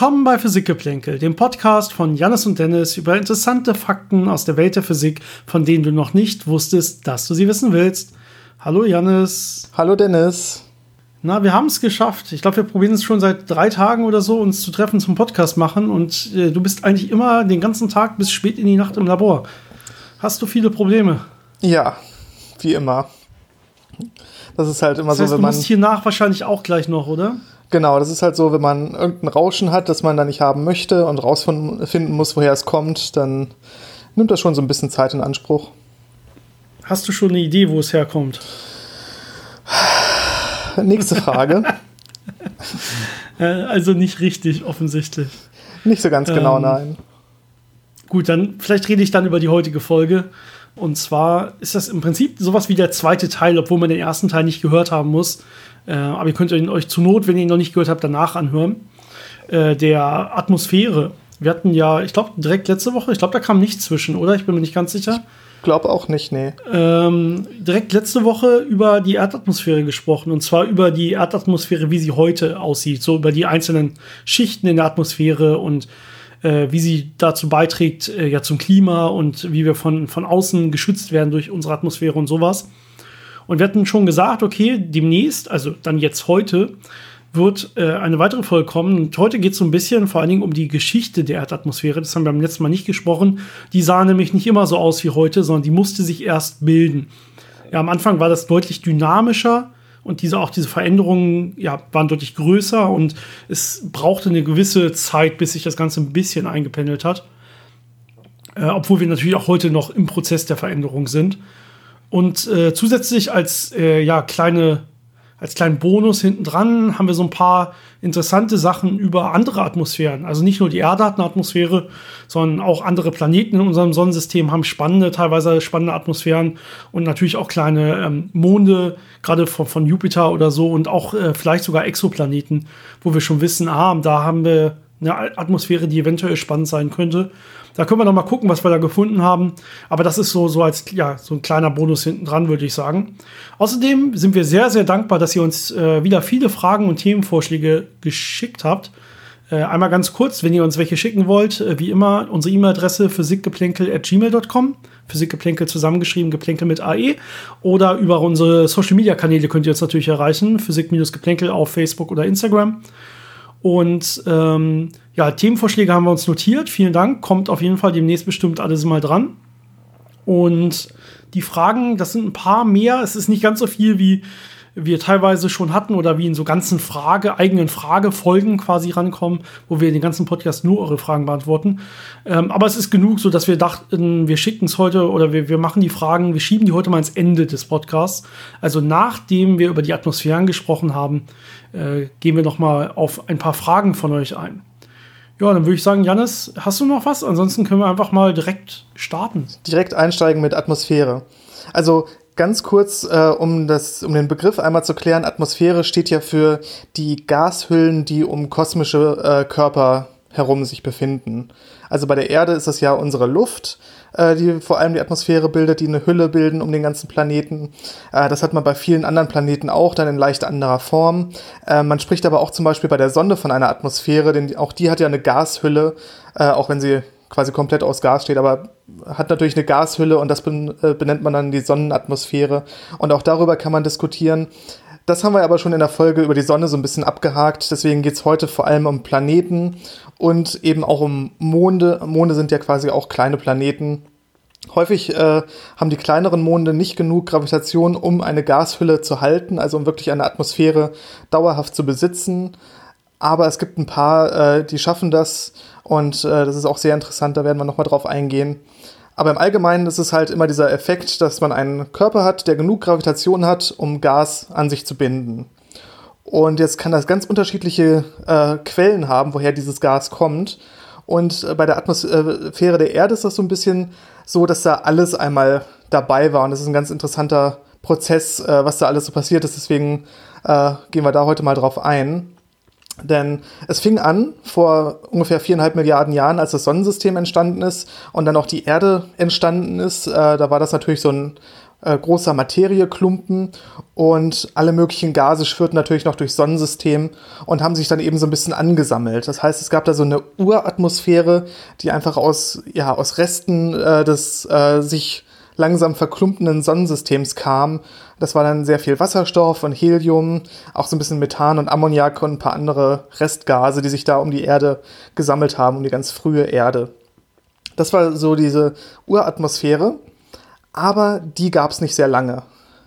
Willkommen bei Physikgeplänkel, dem Podcast von Jannis und Dennis über interessante Fakten aus der Welt der Physik, von denen du noch nicht wusstest, dass du sie wissen willst. Hallo Jannis. Hallo Dennis. Na, wir haben es geschafft. Ich glaube, wir probieren es schon seit drei Tagen oder so, uns zu treffen zum Podcast machen. Und äh, du bist eigentlich immer den ganzen Tag bis spät in die Nacht im Labor. Hast du viele Probleme? Ja, wie immer. Das ist halt immer das heißt, so, wenn du man. musst hier nach wahrscheinlich auch gleich noch, oder? Genau, das ist halt so, wenn man irgendein Rauschen hat, das man da nicht haben möchte und rausfinden muss, woher es kommt, dann nimmt das schon so ein bisschen Zeit in Anspruch. Hast du schon eine Idee, wo es herkommt? Nächste Frage. Äh, also nicht richtig, offensichtlich. nicht so ganz genau, Ähm, nein. Gut, dann vielleicht rede ich dann über die heutige Folge. Und zwar ist das im Prinzip sowas wie der zweite Teil, obwohl man den ersten Teil nicht gehört haben muss. Äh, aber ihr könnt ihn euch zur Not, wenn ihr ihn noch nicht gehört habt, danach anhören. Äh, der Atmosphäre. Wir hatten ja, ich glaube, direkt letzte Woche, ich glaube, da kam nichts zwischen, oder? Ich bin mir nicht ganz sicher. Glaub auch nicht, nee. Ähm, direkt letzte Woche über die Erdatmosphäre gesprochen. Und zwar über die Erdatmosphäre, wie sie heute aussieht. So über die einzelnen Schichten in der Atmosphäre und äh, wie sie dazu beiträgt, äh, ja, zum Klima und wie wir von, von außen geschützt werden durch unsere Atmosphäre und sowas. Und wir hatten schon gesagt, okay, demnächst, also dann jetzt heute, wird äh, eine weitere Folge kommen. Und heute geht es so ein bisschen vor allen Dingen um die Geschichte der Erdatmosphäre. Das haben wir beim letzten Mal nicht gesprochen. Die sah nämlich nicht immer so aus wie heute, sondern die musste sich erst bilden. Ja, am Anfang war das deutlich dynamischer und diese, auch diese Veränderungen ja, waren deutlich größer und es brauchte eine gewisse Zeit, bis sich das Ganze ein bisschen eingependelt hat. Äh, obwohl wir natürlich auch heute noch im Prozess der Veränderung sind. Und äh, zusätzlich als äh, ja, kleine, als kleinen Bonus hinten dran haben wir so ein paar interessante Sachen über andere Atmosphären. Also nicht nur die Erde hat eine Atmosphäre, sondern auch andere Planeten in unserem Sonnensystem haben spannende, teilweise spannende Atmosphären und natürlich auch kleine ähm, Monde, gerade von, von Jupiter oder so und auch äh, vielleicht sogar Exoplaneten, wo wir schon wissen, ah, da haben wir eine Atmosphäre, die eventuell spannend sein könnte. Da können wir noch mal gucken, was wir da gefunden haben. Aber das ist so, so als ja, so ein kleiner Bonus hinten dran, würde ich sagen. Außerdem sind wir sehr, sehr dankbar, dass ihr uns äh, wieder viele Fragen und Themenvorschläge geschickt habt. Äh, einmal ganz kurz, wenn ihr uns welche schicken wollt, äh, wie immer, unsere E-Mail-Adresse physikgeplänkel.gmail.com. Physikgeplänkel zusammengeschrieben, Geplänkel mit AE. Oder über unsere Social-Media-Kanäle könnt ihr uns natürlich erreichen. Physik-Geplänkel auf Facebook oder Instagram. Und ähm, ja, Themenvorschläge haben wir uns notiert. Vielen Dank. Kommt auf jeden Fall demnächst bestimmt alles mal dran. Und die Fragen, das sind ein paar mehr. Es ist nicht ganz so viel, wie wir teilweise schon hatten oder wie in so ganzen Frage, eigenen Fragefolgen quasi rankommen, wo wir den ganzen Podcast nur eure Fragen beantworten. Ähm, aber es ist genug, so dass wir dachten, wir schicken es heute oder wir, wir machen die Fragen, wir schieben die heute mal ins Ende des Podcasts. Also nachdem wir über die Atmosphären gesprochen haben, äh, gehen wir noch mal auf ein paar Fragen von euch ein. Ja, dann würde ich sagen, Janis, hast du noch was? Ansonsten können wir einfach mal direkt starten. Direkt einsteigen mit Atmosphäre. Also ganz kurz, äh, um, das, um den Begriff einmal zu klären, Atmosphäre steht ja für die Gashüllen, die um kosmische äh, Körper herum sich befinden. Also bei der Erde ist das ja unsere Luft, äh, die vor allem die Atmosphäre bildet, die eine Hülle bilden um den ganzen Planeten. Äh, das hat man bei vielen anderen Planeten auch, dann in leicht anderer Form. Äh, man spricht aber auch zum Beispiel bei der Sonne von einer Atmosphäre, denn auch die hat ja eine Gashülle, äh, auch wenn sie quasi komplett aus Gas steht, aber hat natürlich eine Gashülle und das benennt man dann die Sonnenatmosphäre. Und auch darüber kann man diskutieren. Das haben wir aber schon in der Folge über die Sonne so ein bisschen abgehakt. Deswegen geht es heute vor allem um Planeten und eben auch um Monde. Monde sind ja quasi auch kleine Planeten. Häufig äh, haben die kleineren Monde nicht genug Gravitation, um eine Gashülle zu halten, also um wirklich eine Atmosphäre dauerhaft zu besitzen. Aber es gibt ein paar, äh, die schaffen das und äh, das ist auch sehr interessant, da werden wir nochmal drauf eingehen. Aber im Allgemeinen ist es halt immer dieser Effekt, dass man einen Körper hat, der genug Gravitation hat, um Gas an sich zu binden. Und jetzt kann das ganz unterschiedliche äh, Quellen haben, woher dieses Gas kommt. Und äh, bei der Atmosphäre der Erde ist das so ein bisschen so, dass da alles einmal dabei war. Und das ist ein ganz interessanter Prozess, äh, was da alles so passiert ist. Deswegen äh, gehen wir da heute mal drauf ein. Denn es fing an vor ungefähr viereinhalb Milliarden Jahren, als das Sonnensystem entstanden ist und dann auch die Erde entstanden ist. Äh, da war das natürlich so ein äh, großer Materieklumpen und alle möglichen Gase schwirrten natürlich noch durchs Sonnensystem und haben sich dann eben so ein bisschen angesammelt. Das heißt, es gab da so eine Uratmosphäre, die einfach aus, ja, aus Resten äh, des äh, sich langsam verklumpenden Sonnensystems kam. Das war dann sehr viel Wasserstoff und Helium, auch so ein bisschen Methan und Ammoniak und ein paar andere Restgase, die sich da um die Erde gesammelt haben, um die ganz frühe Erde. Das war so diese Uratmosphäre aber die gab es nicht sehr lange.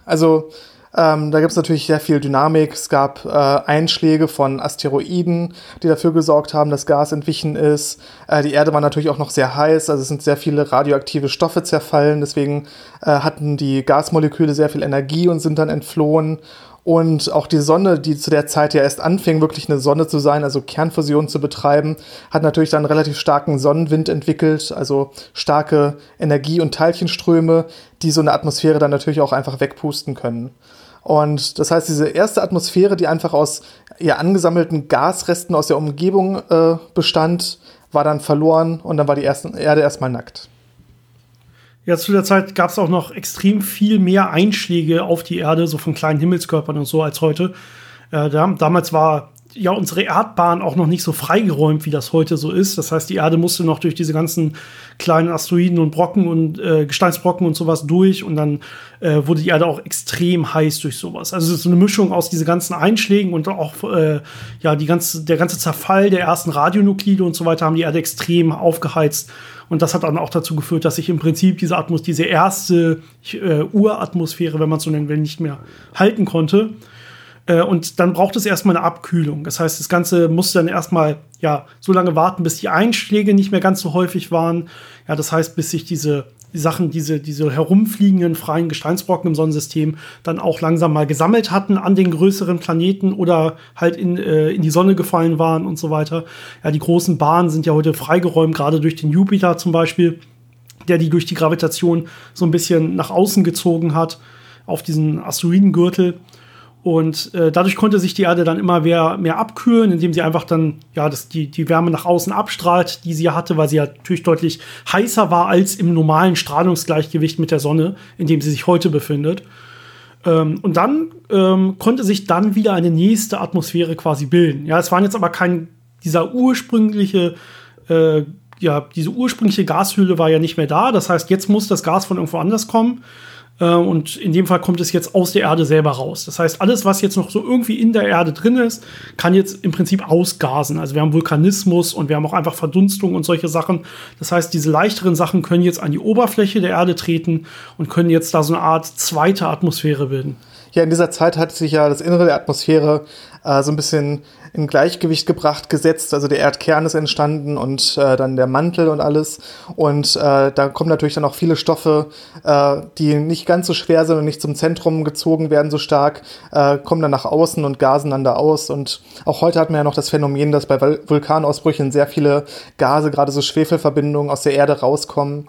Also ähm, da gibt es natürlich sehr viel Dynamik. Es gab äh, Einschläge von Asteroiden, die dafür gesorgt haben, dass Gas entwichen ist. Äh, die Erde war natürlich auch noch sehr heiß, also es sind sehr viele radioaktive Stoffe zerfallen. Deswegen äh, hatten die Gasmoleküle sehr viel Energie und sind dann entflohen. Und auch die Sonne, die zu der Zeit ja erst anfing, wirklich eine Sonne zu sein, also Kernfusion zu betreiben, hat natürlich dann relativ starken Sonnenwind entwickelt, also starke Energie- und Teilchenströme, die so eine Atmosphäre dann natürlich auch einfach wegpusten können. Und das heißt, diese erste Atmosphäre, die einfach aus ihr angesammelten Gasresten aus der Umgebung äh, bestand, war dann verloren und dann war die erste Erde erstmal nackt. Ja, zu der Zeit gab es auch noch extrem viel mehr Einschläge auf die Erde, so von kleinen Himmelskörpern und so als heute. Äh, da, damals war ja unsere Erdbahn auch noch nicht so freigeräumt, wie das heute so ist. Das heißt, die Erde musste noch durch diese ganzen kleinen Asteroiden und Brocken und äh, Gesteinsbrocken und sowas durch und dann äh, wurde die Erde auch extrem heiß durch sowas. Also es ist so eine Mischung aus diesen ganzen Einschlägen und auch äh, ja die ganze, der ganze Zerfall der ersten Radionuklide und so weiter haben die Erde extrem aufgeheizt und das hat dann auch dazu geführt, dass sich im Prinzip diese Atmos, diese erste äh, Uratmosphäre, wenn man es so nennen will, nicht mehr halten konnte. Äh, und dann braucht es erstmal eine Abkühlung. Das heißt, das Ganze musste dann erstmal ja so lange warten, bis die Einschläge nicht mehr ganz so häufig waren. Ja, das heißt, bis sich diese die Sachen, diese, diese herumfliegenden freien Gesteinsbrocken im Sonnensystem dann auch langsam mal gesammelt hatten an den größeren Planeten oder halt in, äh, in die Sonne gefallen waren und so weiter. Ja, die großen Bahnen sind ja heute freigeräumt, gerade durch den Jupiter zum Beispiel, der die durch die Gravitation so ein bisschen nach außen gezogen hat auf diesen Asteroidengürtel. Und äh, dadurch konnte sich die Erde dann immer mehr, mehr abkühlen, indem sie einfach dann ja das, die, die Wärme nach außen abstrahlt, die sie hatte, weil sie ja natürlich deutlich heißer war als im normalen Strahlungsgleichgewicht mit der Sonne, in dem sie sich heute befindet. Ähm, und dann ähm, konnte sich dann wieder eine nächste Atmosphäre quasi bilden. Ja, es waren jetzt aber kein dieser ursprüngliche äh, ja, diese ursprüngliche Gashülle war ja nicht mehr da. Das heißt, jetzt muss das Gas von irgendwo anders kommen. Äh, und in dem Fall kommt es jetzt aus der Erde selber raus. Das heißt, alles, was jetzt noch so irgendwie in der Erde drin ist, kann jetzt im Prinzip ausgasen. Also wir haben Vulkanismus und wir haben auch einfach Verdunstung und solche Sachen. Das heißt, diese leichteren Sachen können jetzt an die Oberfläche der Erde treten und können jetzt da so eine Art zweite Atmosphäre bilden. Ja, in dieser Zeit hat sich ja das Innere der Atmosphäre äh, so ein bisschen in Gleichgewicht gebracht, gesetzt. Also der Erdkern ist entstanden und äh, dann der Mantel und alles. Und äh, da kommen natürlich dann auch viele Stoffe, äh, die nicht ganz so schwer sind und nicht zum Zentrum gezogen werden so stark, äh, kommen dann nach außen und gasen dann da aus. Und auch heute hat man ja noch das Phänomen, dass bei Vulkanausbrüchen sehr viele Gase, gerade so Schwefelverbindungen aus der Erde rauskommen.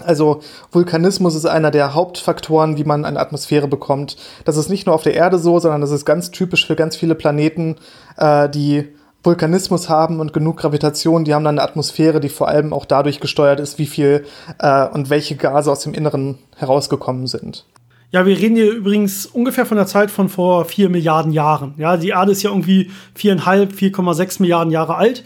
Also Vulkanismus ist einer der Hauptfaktoren, wie man eine Atmosphäre bekommt. Das ist nicht nur auf der Erde so, sondern das ist ganz typisch für ganz viele Planeten, äh, die Vulkanismus haben und genug Gravitation, die haben dann eine Atmosphäre, die vor allem auch dadurch gesteuert ist, wie viel äh, und welche Gase aus dem Inneren herausgekommen sind. Ja, wir reden hier übrigens ungefähr von der Zeit von vor vier Milliarden Jahren. Ja, die Erde ist ja irgendwie viereinhalb, 4,6 Milliarden Jahre alt.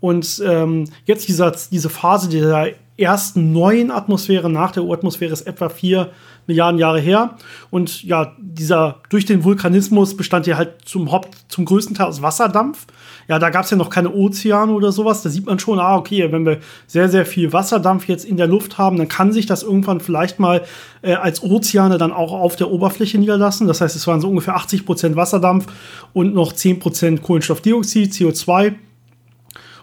Und ähm, jetzt dieser, diese Phase dieser ersten neuen Atmosphäre nach der Uratmosphäre ist etwa vier Milliarden Jahre her. Und ja, dieser durch den Vulkanismus bestand ja halt zum Haupt, zum größten Teil aus Wasserdampf. Ja, da gab es ja noch keine Ozeane oder sowas. Da sieht man schon, ah, okay, wenn wir sehr, sehr viel Wasserdampf jetzt in der Luft haben, dann kann sich das irgendwann vielleicht mal äh, als Ozeane dann auch auf der Oberfläche niederlassen. Das heißt, es waren so ungefähr 80 Prozent Wasserdampf und noch 10 Prozent Kohlenstoffdioxid, CO2.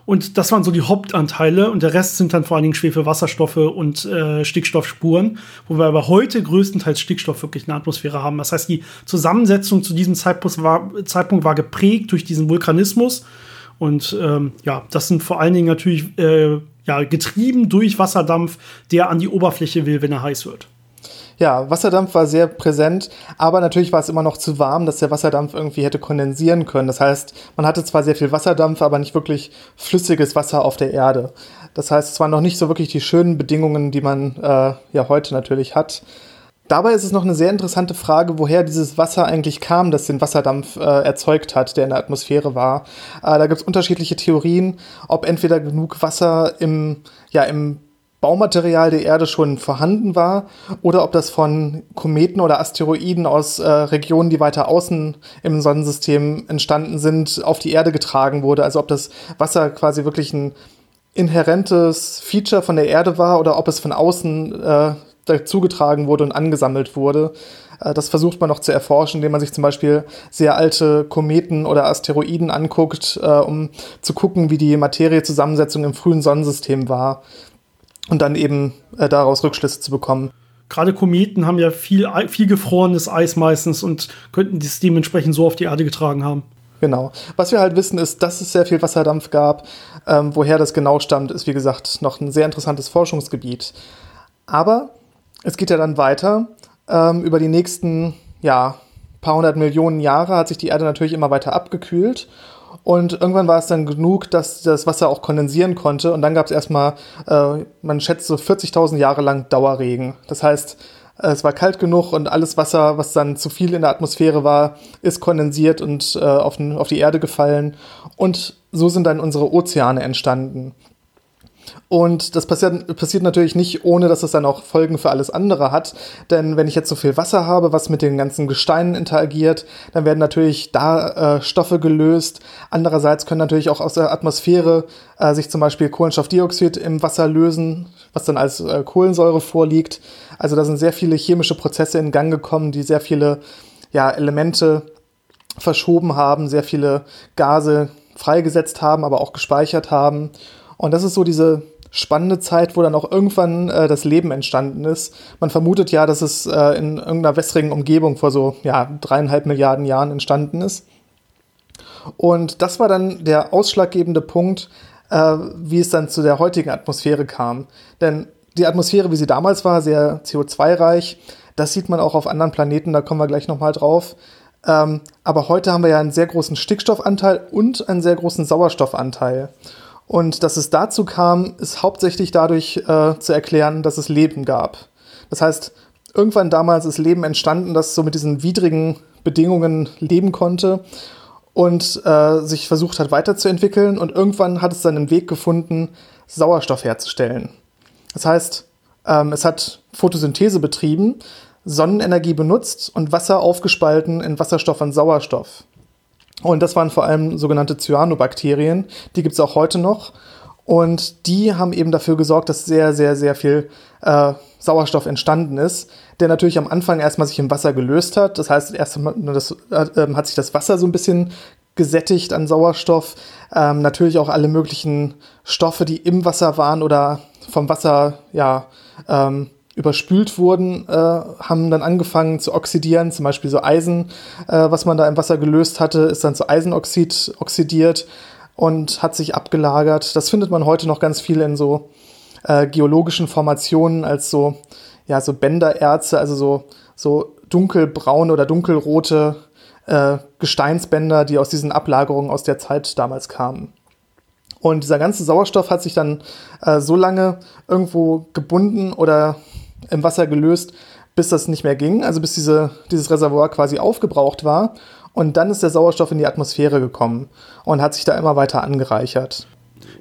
Und das waren so die Hauptanteile und der Rest sind dann vor allen Dingen Schwefel, Wasserstoffe und äh, Stickstoffspuren, wo wir aber heute größtenteils Stickstoff wirklich in der Atmosphäre haben. Das heißt, die Zusammensetzung zu diesem Zeitpunkt war, Zeitpunkt war geprägt durch diesen Vulkanismus. Und ähm, ja, das sind vor allen Dingen natürlich äh, ja, getrieben durch Wasserdampf, der an die Oberfläche will, wenn er heiß wird. Ja, Wasserdampf war sehr präsent, aber natürlich war es immer noch zu warm, dass der Wasserdampf irgendwie hätte kondensieren können. Das heißt, man hatte zwar sehr viel Wasserdampf, aber nicht wirklich flüssiges Wasser auf der Erde. Das heißt, es waren noch nicht so wirklich die schönen Bedingungen, die man äh, ja heute natürlich hat. Dabei ist es noch eine sehr interessante Frage, woher dieses Wasser eigentlich kam, das den Wasserdampf äh, erzeugt hat, der in der Atmosphäre war. Äh, da gibt es unterschiedliche Theorien, ob entweder genug Wasser im, ja, im Baumaterial der Erde schon vorhanden war oder ob das von Kometen oder Asteroiden aus äh, Regionen, die weiter außen im Sonnensystem entstanden sind, auf die Erde getragen wurde. Also ob das Wasser quasi wirklich ein inhärentes Feature von der Erde war oder ob es von außen äh, dazugetragen wurde und angesammelt wurde. Äh, das versucht man noch zu erforschen, indem man sich zum Beispiel sehr alte Kometen oder Asteroiden anguckt, äh, um zu gucken, wie die Materiezusammensetzung im frühen Sonnensystem war und dann eben äh, daraus Rückschlüsse zu bekommen. Gerade Kometen haben ja viel, viel gefrorenes Eis meistens und könnten dies dementsprechend so auf die Erde getragen haben. Genau. Was wir halt wissen, ist, dass es sehr viel Wasserdampf gab. Ähm, woher das genau stammt, ist wie gesagt noch ein sehr interessantes Forschungsgebiet. Aber es geht ja dann weiter. Ähm, über die nächsten ja, paar hundert Millionen Jahre hat sich die Erde natürlich immer weiter abgekühlt. Und irgendwann war es dann genug, dass das Wasser auch kondensieren konnte. Und dann gab es erstmal, äh, man schätzt so 40.000 Jahre lang Dauerregen. Das heißt, äh, es war kalt genug und alles Wasser, was dann zu viel in der Atmosphäre war, ist kondensiert und äh, auf, auf die Erde gefallen. Und so sind dann unsere Ozeane entstanden. Und das passiert, passiert natürlich nicht, ohne dass es dann auch Folgen für alles andere hat. Denn wenn ich jetzt so viel Wasser habe, was mit den ganzen Gesteinen interagiert, dann werden natürlich da äh, Stoffe gelöst. Andererseits können natürlich auch aus der Atmosphäre äh, sich zum Beispiel Kohlenstoffdioxid im Wasser lösen, was dann als äh, Kohlensäure vorliegt. Also da sind sehr viele chemische Prozesse in Gang gekommen, die sehr viele ja, Elemente verschoben haben, sehr viele Gase freigesetzt haben, aber auch gespeichert haben. Und das ist so diese spannende Zeit, wo dann auch irgendwann äh, das Leben entstanden ist. Man vermutet ja, dass es äh, in irgendeiner wässrigen Umgebung vor so ja, dreieinhalb Milliarden Jahren entstanden ist. Und das war dann der ausschlaggebende Punkt, äh, wie es dann zu der heutigen Atmosphäre kam. Denn die Atmosphäre, wie sie damals war, sehr CO2-reich, das sieht man auch auf anderen Planeten, da kommen wir gleich nochmal drauf. Ähm, aber heute haben wir ja einen sehr großen Stickstoffanteil und einen sehr großen Sauerstoffanteil. Und dass es dazu kam, ist hauptsächlich dadurch äh, zu erklären, dass es Leben gab. Das heißt, irgendwann damals ist Leben entstanden, das so mit diesen widrigen Bedingungen leben konnte und äh, sich versucht hat weiterzuentwickeln. Und irgendwann hat es dann einen Weg gefunden, Sauerstoff herzustellen. Das heißt, ähm, es hat Photosynthese betrieben, Sonnenenergie benutzt und Wasser aufgespalten in Wasserstoff und Sauerstoff. Und das waren vor allem sogenannte Cyanobakterien. Die gibt es auch heute noch. Und die haben eben dafür gesorgt, dass sehr, sehr, sehr viel äh, Sauerstoff entstanden ist, der natürlich am Anfang erstmal sich im Wasser gelöst hat. Das heißt, erst das, äh, hat sich das Wasser so ein bisschen gesättigt an Sauerstoff. Ähm, natürlich auch alle möglichen Stoffe, die im Wasser waren oder vom Wasser ja, ähm, überspült wurden, äh, haben dann angefangen zu oxidieren, zum Beispiel so Eisen, äh, was man da im Wasser gelöst hatte, ist dann zu Eisenoxid oxidiert und hat sich abgelagert. Das findet man heute noch ganz viel in so äh, geologischen Formationen als so, ja, so Bändererze, also so, so dunkelbraune oder dunkelrote äh, Gesteinsbänder, die aus diesen Ablagerungen aus der Zeit damals kamen. Und dieser ganze Sauerstoff hat sich dann äh, so lange irgendwo gebunden oder im Wasser gelöst, bis das nicht mehr ging, also bis diese, dieses Reservoir quasi aufgebraucht war. Und dann ist der Sauerstoff in die Atmosphäre gekommen und hat sich da immer weiter angereichert.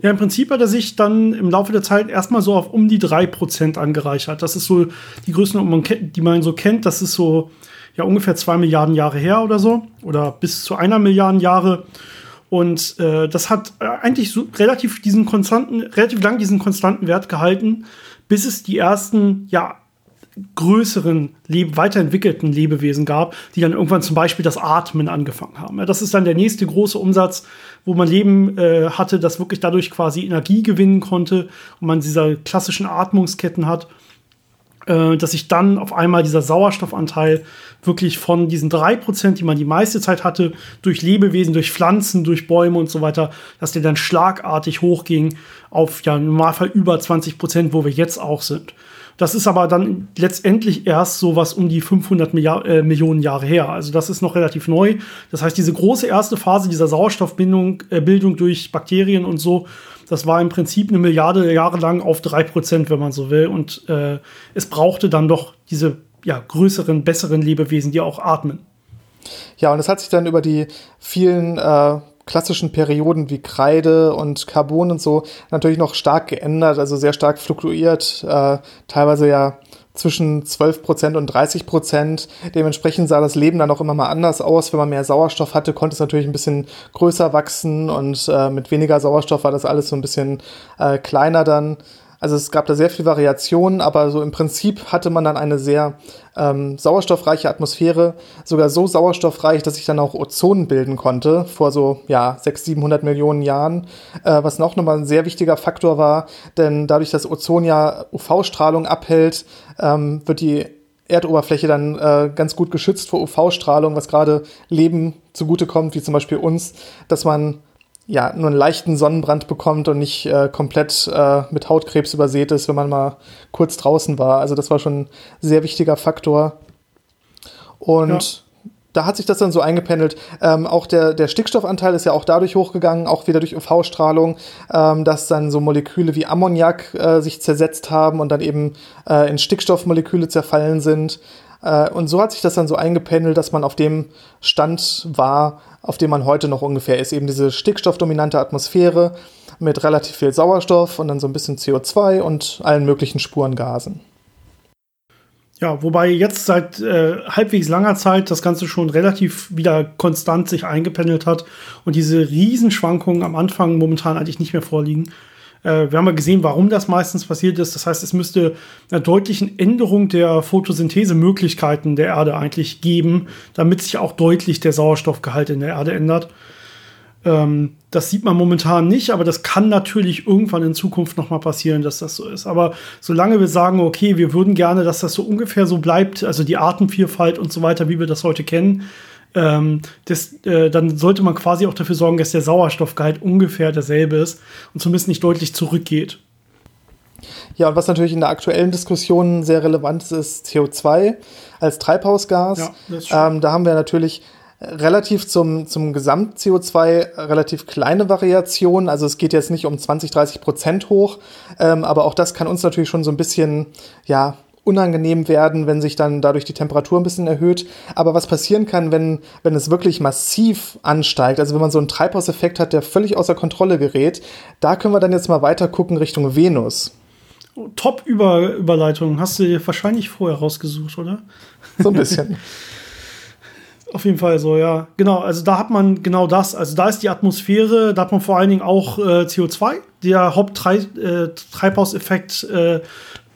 Ja, im Prinzip hat er sich dann im Laufe der Zeit erstmal so auf um die 3% angereichert. Das ist so die Größenordnung, die man so kennt. Das ist so ja ungefähr 2 Milliarden Jahre her oder so. Oder bis zu einer Milliarde Jahre. Und äh, das hat äh, eigentlich so relativ diesen konstanten, relativ lang diesen konstanten Wert gehalten bis es die ersten, ja, größeren, weiterentwickelten Lebewesen gab, die dann irgendwann zum Beispiel das Atmen angefangen haben. Das ist dann der nächste große Umsatz, wo man Leben äh, hatte, das wirklich dadurch quasi Energie gewinnen konnte und man diese klassischen Atmungsketten hat, äh, dass sich dann auf einmal dieser Sauerstoffanteil wirklich von diesen drei Prozent, die man die meiste Zeit hatte, durch Lebewesen, durch Pflanzen, durch Bäume und so weiter, dass der dann schlagartig hochging auf ja im Normalfall über 20 Prozent, wo wir jetzt auch sind. Das ist aber dann letztendlich erst so was um die 500 Milliard, äh, Millionen Jahre her. Also das ist noch relativ neu. Das heißt, diese große erste Phase dieser Sauerstoffbildung äh, Bildung durch Bakterien und so, das war im Prinzip eine Milliarde Jahre lang auf drei Prozent, wenn man so will. Und äh, es brauchte dann doch diese ja, größeren, besseren Lebewesen, die auch atmen. Ja, und es hat sich dann über die vielen äh, klassischen Perioden wie Kreide und Carbon und so natürlich noch stark geändert, also sehr stark fluktuiert, äh, teilweise ja zwischen 12% und 30%. Dementsprechend sah das Leben dann auch immer mal anders aus. Wenn man mehr Sauerstoff hatte, konnte es natürlich ein bisschen größer wachsen und äh, mit weniger Sauerstoff war das alles so ein bisschen äh, kleiner dann. Also es gab da sehr viel Variation, aber so im Prinzip hatte man dann eine sehr ähm, sauerstoffreiche Atmosphäre, sogar so sauerstoffreich, dass sich dann auch Ozon bilden konnte vor so ja 600, 700 Millionen Jahren, äh, was noch nochmal ein sehr wichtiger Faktor war, denn dadurch, dass Ozon ja UV-Strahlung abhält, ähm, wird die Erdoberfläche dann äh, ganz gut geschützt vor UV-Strahlung, was gerade Leben zugutekommt, wie zum Beispiel uns, dass man ja, nur einen leichten Sonnenbrand bekommt und nicht äh, komplett äh, mit Hautkrebs übersät ist, wenn man mal kurz draußen war. Also das war schon ein sehr wichtiger Faktor. Und ja. da hat sich das dann so eingependelt. Ähm, auch der, der Stickstoffanteil ist ja auch dadurch hochgegangen, auch wieder durch UV-Strahlung, ähm, dass dann so Moleküle wie Ammoniak äh, sich zersetzt haben und dann eben äh, in Stickstoffmoleküle zerfallen sind. Äh, und so hat sich das dann so eingependelt, dass man auf dem Stand war, auf dem man heute noch ungefähr ist. Eben diese stickstoffdominante Atmosphäre mit relativ viel Sauerstoff und dann so ein bisschen CO2 und allen möglichen Spurengasen. Ja, wobei jetzt seit äh, halbwegs langer Zeit das Ganze schon relativ wieder konstant sich eingependelt hat und diese Riesenschwankungen am Anfang momentan eigentlich nicht mehr vorliegen. Äh, wir haben ja gesehen, warum das meistens passiert ist. Das heißt, es müsste eine deutliche Änderung der Photosynthesemöglichkeiten der Erde eigentlich geben, damit sich auch deutlich der Sauerstoffgehalt in der Erde ändert. Ähm, das sieht man momentan nicht, aber das kann natürlich irgendwann in Zukunft noch mal passieren, dass das so ist. Aber solange wir sagen, okay, wir würden gerne, dass das so ungefähr so bleibt, also die Artenvielfalt und so weiter, wie wir das heute kennen, ähm, das, äh, dann sollte man quasi auch dafür sorgen, dass der Sauerstoffgehalt ungefähr derselbe ist und zumindest nicht deutlich zurückgeht. Ja, und was natürlich in der aktuellen Diskussion sehr relevant ist, ist CO2 als Treibhausgas. Ja, ähm, da haben wir natürlich relativ zum, zum Gesamt-CO2 relativ kleine Variationen. Also es geht jetzt nicht um 20, 30 Prozent hoch, ähm, aber auch das kann uns natürlich schon so ein bisschen, ja, unangenehm werden, wenn sich dann dadurch die Temperatur ein bisschen erhöht. Aber was passieren kann, wenn, wenn es wirklich massiv ansteigt, also wenn man so einen Treibhauseffekt hat, der völlig außer Kontrolle gerät, da können wir dann jetzt mal weiter gucken Richtung Venus. Oh, Top-Überleitung. Hast du dir wahrscheinlich vorher rausgesucht, oder? So ein bisschen. Auf jeden Fall so, ja. Genau, also da hat man genau das. Also da ist die Atmosphäre, da hat man vor allen Dingen auch äh, CO2, der Haupttreibhauseffekt äh,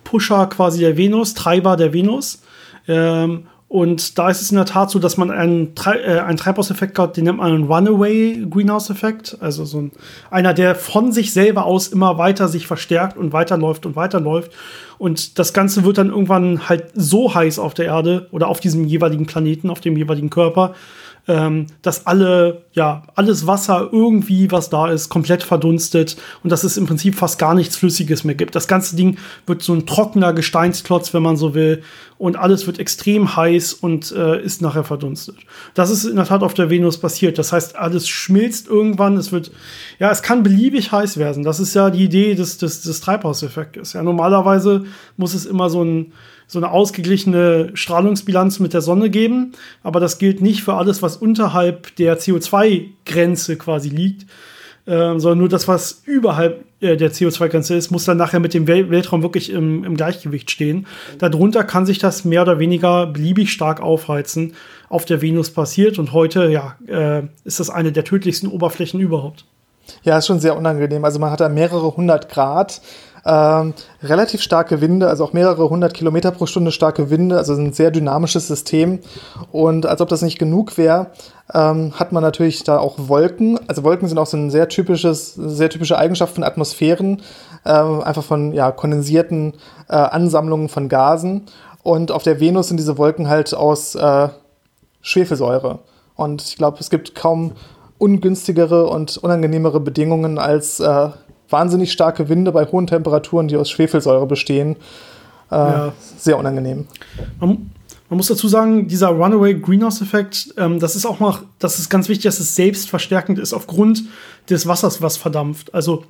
Pusher quasi der Venus, Treiber der Venus. Ähm, und da ist es in der Tat so, dass man einen, äh, einen Treibhauseffekt hat, den nennt man einen Runaway Greenhouse-Effekt. Also so ein, einer, der von sich selber aus immer weiter sich verstärkt und weiterläuft und weiterläuft. Und das Ganze wird dann irgendwann halt so heiß auf der Erde oder auf diesem jeweiligen Planeten, auf dem jeweiligen Körper, ähm, dass alle, ja, alles Wasser irgendwie, was da ist, komplett verdunstet und dass es im Prinzip fast gar nichts Flüssiges mehr gibt. Das ganze Ding wird so ein trockener Gesteinsklotz, wenn man so will, und alles wird extrem heiß und äh, ist nachher verdunstet. Das ist in der Tat auf der Venus passiert. Das heißt, alles schmilzt irgendwann. Es wird, ja, es kann beliebig heiß werden. Das ist ja die Idee des, des, des Treibhauseffektes. Ja, normalerweise muss es immer so ein so eine ausgeglichene Strahlungsbilanz mit der Sonne geben. Aber das gilt nicht für alles, was unterhalb der CO2-Grenze quasi liegt, äh, sondern nur das, was überhalb äh, der CO2-Grenze ist, muss dann nachher mit dem Wel Weltraum wirklich im, im Gleichgewicht stehen. Darunter kann sich das mehr oder weniger beliebig stark aufheizen. Auf der Venus passiert und heute ja, äh, ist das eine der tödlichsten Oberflächen überhaupt. Ja, ist schon sehr unangenehm. Also man hat da mehrere hundert Grad ähm, relativ starke Winde, also auch mehrere hundert Kilometer pro Stunde starke Winde, also ein sehr dynamisches System. Und als ob das nicht genug wäre, ähm, hat man natürlich da auch Wolken. Also Wolken sind auch so ein sehr typisches, sehr typische Eigenschaft von Atmosphären, äh, einfach von ja, kondensierten äh, Ansammlungen von Gasen. Und auf der Venus sind diese Wolken halt aus äh, Schwefelsäure. Und ich glaube, es gibt kaum ungünstigere und unangenehmere Bedingungen als äh, wahnsinnig starke Winde bei hohen Temperaturen, die aus Schwefelsäure bestehen. Äh, ja. Sehr unangenehm. Man, man, muss dazu sagen, dieser Runaway Greenhouse-Effekt, ähm, das ist auch mal, das ist ganz wichtig, dass es selbstverstärkend ist aufgrund des Wassers, was verdampft. Also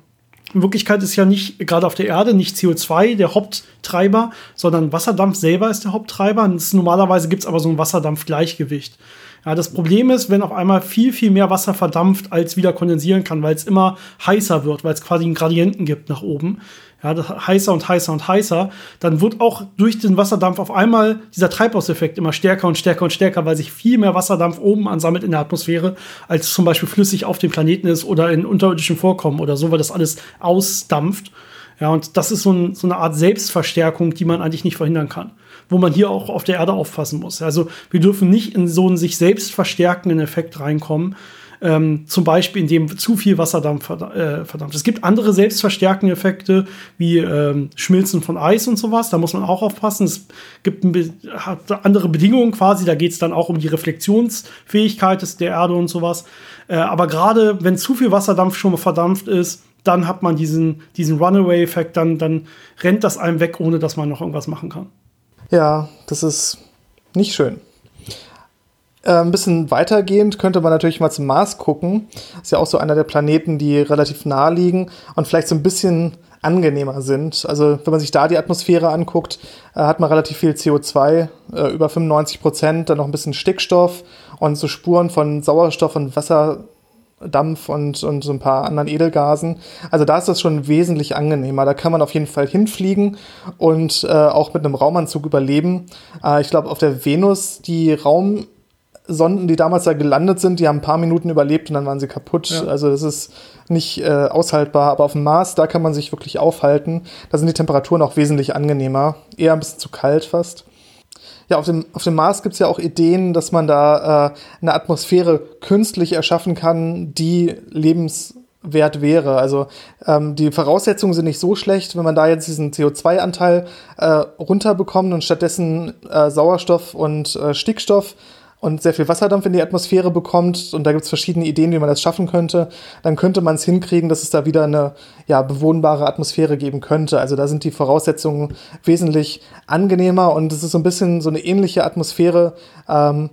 in Wirklichkeit ist ja nicht, gerade auf der Erde, nicht CO2 der Haupttreiber, sondern Wasserdampf selber ist der Haupttreiber. Und normalerweise gibt es aber so ein Wasserdampfgleichgewicht. Ja, das Problem ist, wenn auf einmal viel, viel mehr Wasser verdampft, als wieder kondensieren kann, weil es immer heißer wird, weil es quasi einen Gradienten gibt nach oben. Ja, heißer und heißer und heißer, dann wird auch durch den Wasserdampf auf einmal dieser Treibhauseffekt immer stärker und stärker und stärker, weil sich viel mehr Wasserdampf oben ansammelt in der Atmosphäre, als zum Beispiel flüssig auf dem Planeten ist oder in unterirdischen Vorkommen oder so, weil das alles ausdampft. Ja, und das ist so, ein, so eine Art Selbstverstärkung, die man eigentlich nicht verhindern kann wo man hier auch auf der Erde aufpassen muss. Also wir dürfen nicht in so einen sich selbst verstärkenden Effekt reinkommen. Ähm, zum Beispiel, indem zu viel Wasserdampf äh, verdampft. Es gibt andere selbstverstärkende Effekte, wie ähm, Schmilzen von Eis und sowas. Da muss man auch aufpassen. Es gibt ein hat andere Bedingungen quasi. Da geht es dann auch um die Reflexionsfähigkeit des, der Erde und sowas. Äh, aber gerade wenn zu viel Wasserdampf schon mal verdampft ist, dann hat man diesen, diesen Runaway-Effekt, dann, dann rennt das einem weg, ohne dass man noch irgendwas machen kann. Ja, das ist nicht schön. Äh, ein bisschen weitergehend könnte man natürlich mal zum Mars gucken. Ist ja auch so einer der Planeten, die relativ nah liegen und vielleicht so ein bisschen angenehmer sind. Also wenn man sich da die Atmosphäre anguckt, äh, hat man relativ viel CO2, äh, über 95 Prozent, dann noch ein bisschen Stickstoff und so Spuren von Sauerstoff und Wasser Dampf und, und so ein paar anderen Edelgasen. Also da ist das schon wesentlich angenehmer. Da kann man auf jeden Fall hinfliegen und äh, auch mit einem Raumanzug überleben. Äh, ich glaube, auf der Venus, die Raumsonden, die damals da gelandet sind, die haben ein paar Minuten überlebt und dann waren sie kaputt. Ja. Also das ist nicht äh, aushaltbar. Aber auf dem Mars, da kann man sich wirklich aufhalten. Da sind die Temperaturen auch wesentlich angenehmer. Eher ein bisschen zu kalt fast. Ja, auf dem, auf dem Mars gibt es ja auch Ideen, dass man da äh, eine Atmosphäre künstlich erschaffen kann, die lebenswert wäre. Also ähm, die Voraussetzungen sind nicht so schlecht, wenn man da jetzt diesen CO2-Anteil äh, runterbekommt und stattdessen äh, Sauerstoff und äh, Stickstoff und sehr viel Wasserdampf in die Atmosphäre bekommt, und da gibt es verschiedene Ideen, wie man das schaffen könnte, dann könnte man es hinkriegen, dass es da wieder eine ja, bewohnbare Atmosphäre geben könnte. Also da sind die Voraussetzungen wesentlich angenehmer und es ist so ein bisschen so eine ähnliche Atmosphäre, ähm,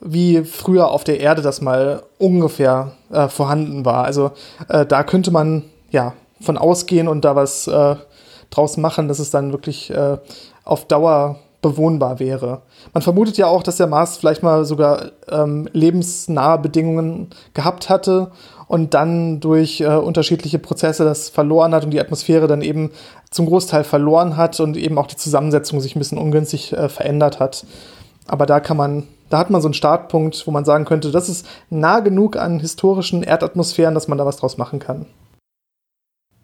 wie früher auf der Erde das mal ungefähr äh, vorhanden war. Also äh, da könnte man ja von ausgehen und da was äh, draus machen, dass es dann wirklich äh, auf Dauer bewohnbar wäre. Man vermutet ja auch, dass der Mars vielleicht mal sogar ähm, lebensnahe Bedingungen gehabt hatte und dann durch äh, unterschiedliche Prozesse das verloren hat und die Atmosphäre dann eben zum Großteil verloren hat und eben auch die Zusammensetzung sich ein bisschen ungünstig äh, verändert hat. Aber da kann man, da hat man so einen Startpunkt, wo man sagen könnte, das ist nah genug an historischen Erdatmosphären, dass man da was draus machen kann.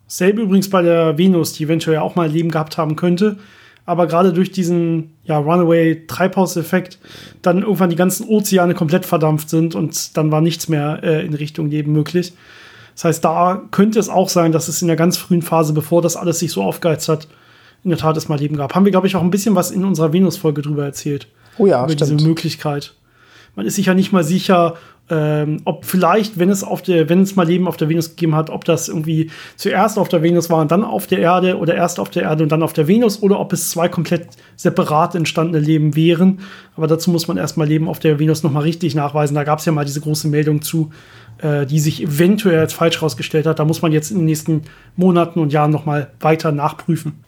Selbe übrigens bei der Venus, die eventuell auch mal Leben gehabt haben könnte aber gerade durch diesen ja, Runaway-Treibhauseffekt dann irgendwann die ganzen Ozeane komplett verdampft sind und dann war nichts mehr äh, in Richtung Leben möglich. Das heißt, da könnte es auch sein, dass es in der ganz frühen Phase, bevor das alles sich so aufgeheizt hat, in der Tat es mal Leben gab. Haben wir, glaube ich, auch ein bisschen was in unserer Venus-Folge drüber erzählt. Oh ja, über stimmt. diese Möglichkeit. Man ist sich ja nicht mal sicher, ähm, ob vielleicht, wenn es auf der, wenn es mal Leben auf der Venus gegeben hat, ob das irgendwie zuerst auf der Venus war und dann auf der Erde oder erst auf der Erde und dann auf der Venus oder ob es zwei komplett separat entstandene Leben wären. Aber dazu muss man erstmal Leben auf der Venus nochmal richtig nachweisen. Da gab es ja mal diese große Meldung zu, äh, die sich eventuell als falsch herausgestellt hat. Da muss man jetzt in den nächsten Monaten und Jahren nochmal weiter nachprüfen.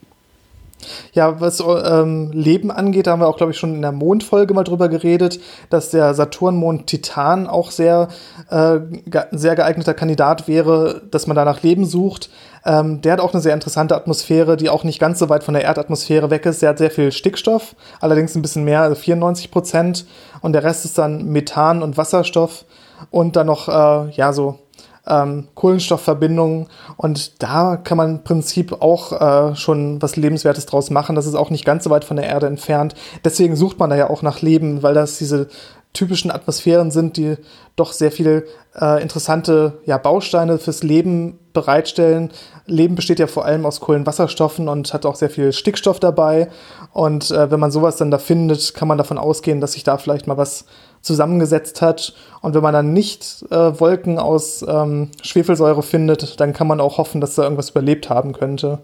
Ja, was ähm, Leben angeht, da haben wir auch, glaube ich, schon in der Mondfolge mal drüber geredet, dass der Saturnmond Titan auch sehr, äh, ge sehr geeigneter Kandidat wäre, dass man danach Leben sucht. Ähm, der hat auch eine sehr interessante Atmosphäre, die auch nicht ganz so weit von der Erdatmosphäre weg ist. Der hat sehr viel Stickstoff, allerdings ein bisschen mehr, also 94 Prozent. Und der Rest ist dann Methan und Wasserstoff und dann noch, äh, ja, so ähm, Kohlenstoffverbindungen. Und da kann man im Prinzip auch äh, schon was Lebenswertes draus machen. Das ist auch nicht ganz so weit von der Erde entfernt. Deswegen sucht man da ja auch nach Leben, weil das diese typischen Atmosphären sind, die doch sehr viele äh, interessante ja, Bausteine fürs Leben bereitstellen. Leben besteht ja vor allem aus Kohlenwasserstoffen und hat auch sehr viel Stickstoff dabei. Und äh, wenn man sowas dann da findet, kann man davon ausgehen, dass sich da vielleicht mal was zusammengesetzt hat. Und wenn man dann nicht äh, Wolken aus ähm, Schwefelsäure findet, dann kann man auch hoffen, dass da irgendwas überlebt haben könnte.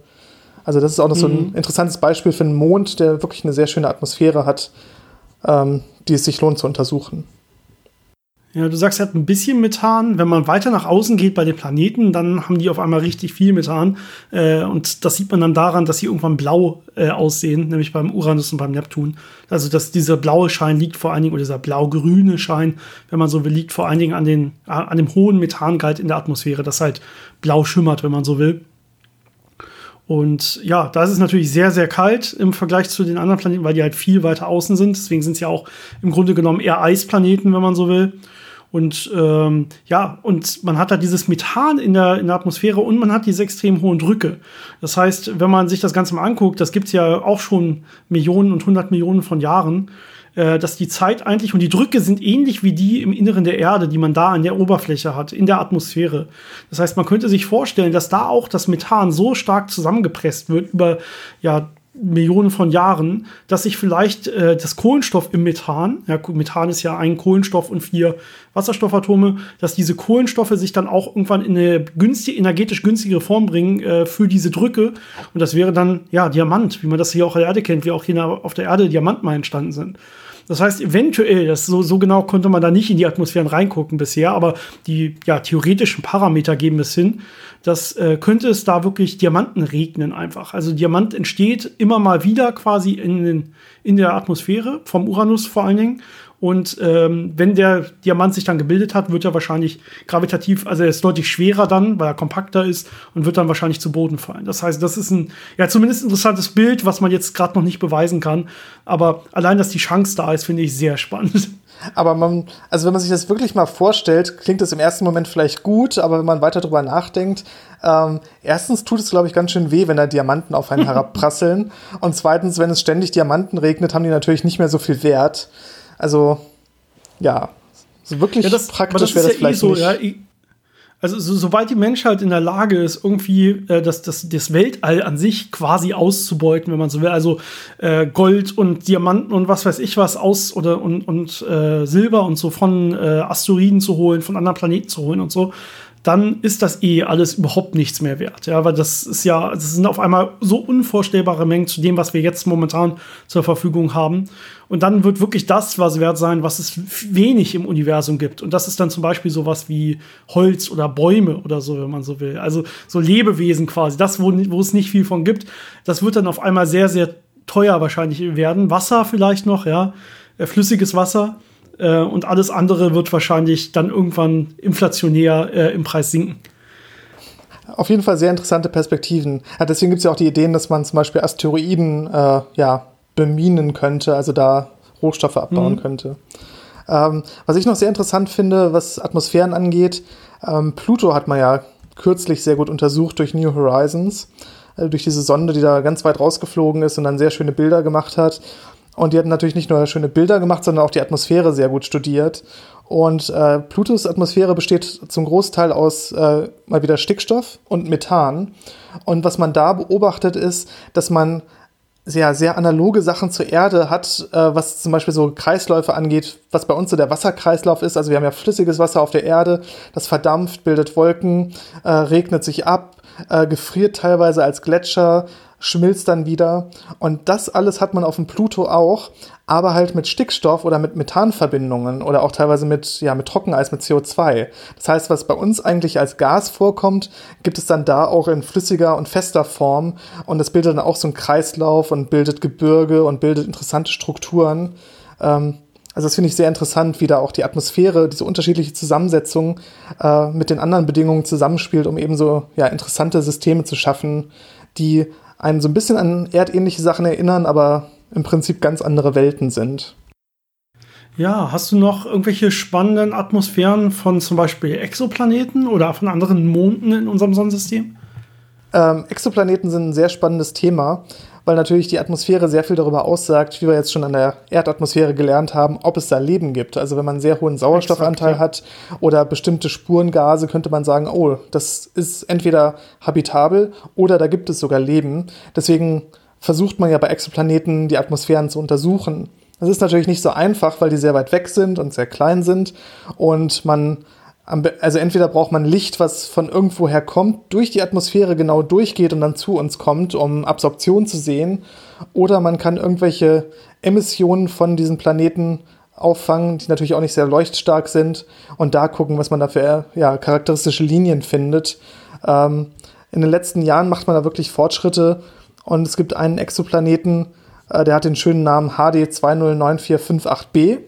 Also das ist auch noch mhm. so ein mhm. interessantes Beispiel für einen Mond, der wirklich eine sehr schöne Atmosphäre hat, ähm, die es sich lohnt zu untersuchen. Ja, du sagst, er hat ein bisschen Methan. Wenn man weiter nach außen geht bei den Planeten, dann haben die auf einmal richtig viel Methan. Äh, und das sieht man dann daran, dass sie irgendwann blau äh, aussehen, nämlich beim Uranus und beim Neptun. Also, dass dieser blaue Schein liegt vor allen Dingen, oder dieser blau-grüne Schein, wenn man so will, liegt vor allen Dingen an, den, an dem hohen Methangehalt in der Atmosphäre, das halt blau schimmert, wenn man so will. Und ja, da ist es natürlich sehr, sehr kalt im Vergleich zu den anderen Planeten, weil die halt viel weiter außen sind. Deswegen sind es ja auch im Grunde genommen eher Eisplaneten, wenn man so will. Und ähm, ja, und man hat da dieses Methan in der, in der Atmosphäre und man hat diese extrem hohen Drücke. Das heißt, wenn man sich das Ganze mal anguckt, das gibt es ja auch schon Millionen und hundert Millionen von Jahren, äh, dass die Zeit eigentlich und die Drücke sind ähnlich wie die im Inneren der Erde, die man da an der Oberfläche hat, in der Atmosphäre. Das heißt, man könnte sich vorstellen, dass da auch das Methan so stark zusammengepresst wird über ja Millionen von Jahren, dass sich vielleicht äh, das Kohlenstoff im Methan, ja, Methan ist ja ein Kohlenstoff und vier Wasserstoffatome, dass diese Kohlenstoffe sich dann auch irgendwann in eine günstige, energetisch günstigere Form bringen äh, für diese Drücke. Und das wäre dann, ja, Diamant, wie man das hier auch auf der Erde kennt, wie auch hier auf der Erde Diamanten mal entstanden sind. Das heißt, eventuell, das so, so genau konnte man da nicht in die Atmosphären reingucken bisher, aber die ja, theoretischen Parameter geben es hin, dass äh, könnte es da wirklich Diamanten regnen einfach. Also Diamant entsteht immer mal wieder quasi in, den, in der Atmosphäre, vom Uranus vor allen Dingen. Und ähm, wenn der Diamant sich dann gebildet hat, wird er wahrscheinlich gravitativ, also er ist deutlich schwerer dann, weil er kompakter ist und wird dann wahrscheinlich zu Boden fallen. Das heißt, das ist ein, ja, zumindest interessantes Bild, was man jetzt gerade noch nicht beweisen kann. Aber allein, dass die Chance da ist, finde ich sehr spannend. Aber man, also wenn man sich das wirklich mal vorstellt, klingt das im ersten Moment vielleicht gut, aber wenn man weiter drüber nachdenkt, ähm, erstens tut es, glaube ich, ganz schön weh, wenn da Diamanten auf einen herabprasseln. Und zweitens, wenn es ständig Diamanten regnet, haben die natürlich nicht mehr so viel Wert. Also, ja, so wirklich ja, das, praktisch wäre das, ja vielleicht eh so, nicht. Ja, also so, sobald die Menschheit in der Lage ist, irgendwie äh, das, das, das Weltall an sich quasi auszubeuten, wenn man so will, also äh, Gold und Diamanten und was weiß ich was aus oder und, und äh, Silber und so von äh, Asteroiden zu holen, von anderen Planeten zu holen und so, dann ist das eh alles überhaupt nichts mehr wert. Ja, weil das ist ja, das sind auf einmal so unvorstellbare Mengen zu dem, was wir jetzt momentan zur Verfügung haben. Und dann wird wirklich das was wert sein, was es wenig im Universum gibt. Und das ist dann zum Beispiel sowas wie Holz oder Bäume oder so, wenn man so will. Also so Lebewesen quasi. Das, wo, wo es nicht viel von gibt, das wird dann auf einmal sehr, sehr teuer wahrscheinlich werden. Wasser vielleicht noch, ja. Äh, flüssiges Wasser äh, und alles andere wird wahrscheinlich dann irgendwann inflationär äh, im Preis sinken. Auf jeden Fall sehr interessante Perspektiven. Ja, deswegen gibt es ja auch die Ideen, dass man zum Beispiel Asteroiden äh, ja, beminen könnte, also da Rohstoffe abbauen mhm. könnte. Ähm, was ich noch sehr interessant finde, was Atmosphären angeht, ähm, Pluto hat man ja kürzlich sehr gut untersucht durch New Horizons, äh, durch diese Sonde, die da ganz weit rausgeflogen ist und dann sehr schöne Bilder gemacht hat. Und die hatten natürlich nicht nur schöne Bilder gemacht, sondern auch die Atmosphäre sehr gut studiert. Und äh, Plutos Atmosphäre besteht zum Großteil aus äh, mal wieder Stickstoff und Methan. Und was man da beobachtet ist, dass man sehr, sehr analoge Sachen zur Erde hat, äh, was zum Beispiel so Kreisläufe angeht, was bei uns so der Wasserkreislauf ist. Also wir haben ja flüssiges Wasser auf der Erde, das verdampft, bildet Wolken, äh, regnet sich ab, äh, gefriert teilweise als Gletscher, schmilzt dann wieder. Und das alles hat man auf dem Pluto auch, aber halt mit Stickstoff oder mit Methanverbindungen oder auch teilweise mit, ja, mit Trockeneis, mit CO2. Das heißt, was bei uns eigentlich als Gas vorkommt, gibt es dann da auch in flüssiger und fester Form. Und das bildet dann auch so einen Kreislauf und bildet Gebirge und bildet interessante Strukturen. Ähm, also das finde ich sehr interessant, wie da auch die Atmosphäre, diese unterschiedliche Zusammensetzung äh, mit den anderen Bedingungen zusammenspielt, um eben so ja, interessante Systeme zu schaffen, die einen so ein bisschen an erdähnliche Sachen erinnern, aber im Prinzip ganz andere Welten sind. Ja, hast du noch irgendwelche spannenden Atmosphären von zum Beispiel Exoplaneten oder von anderen Monden in unserem Sonnensystem? Ähm, Exoplaneten sind ein sehr spannendes Thema weil natürlich die Atmosphäre sehr viel darüber aussagt, wie wir jetzt schon an der Erdatmosphäre gelernt haben, ob es da Leben gibt. Also wenn man einen sehr hohen Sauerstoffanteil Exakt, ja. hat oder bestimmte Spurengase, könnte man sagen, oh, das ist entweder habitabel oder da gibt es sogar Leben. Deswegen versucht man ja bei Exoplaneten die Atmosphären zu untersuchen. Das ist natürlich nicht so einfach, weil die sehr weit weg sind und sehr klein sind und man also entweder braucht man Licht, was von irgendwoher kommt, durch die Atmosphäre genau durchgeht und dann zu uns kommt, um Absorption zu sehen, oder man kann irgendwelche Emissionen von diesen Planeten auffangen, die natürlich auch nicht sehr leuchtstark sind und da gucken, was man da für ja, charakteristische Linien findet. Ähm, in den letzten Jahren macht man da wirklich Fortschritte und es gibt einen Exoplaneten, äh, der hat den schönen Namen HD 209458b.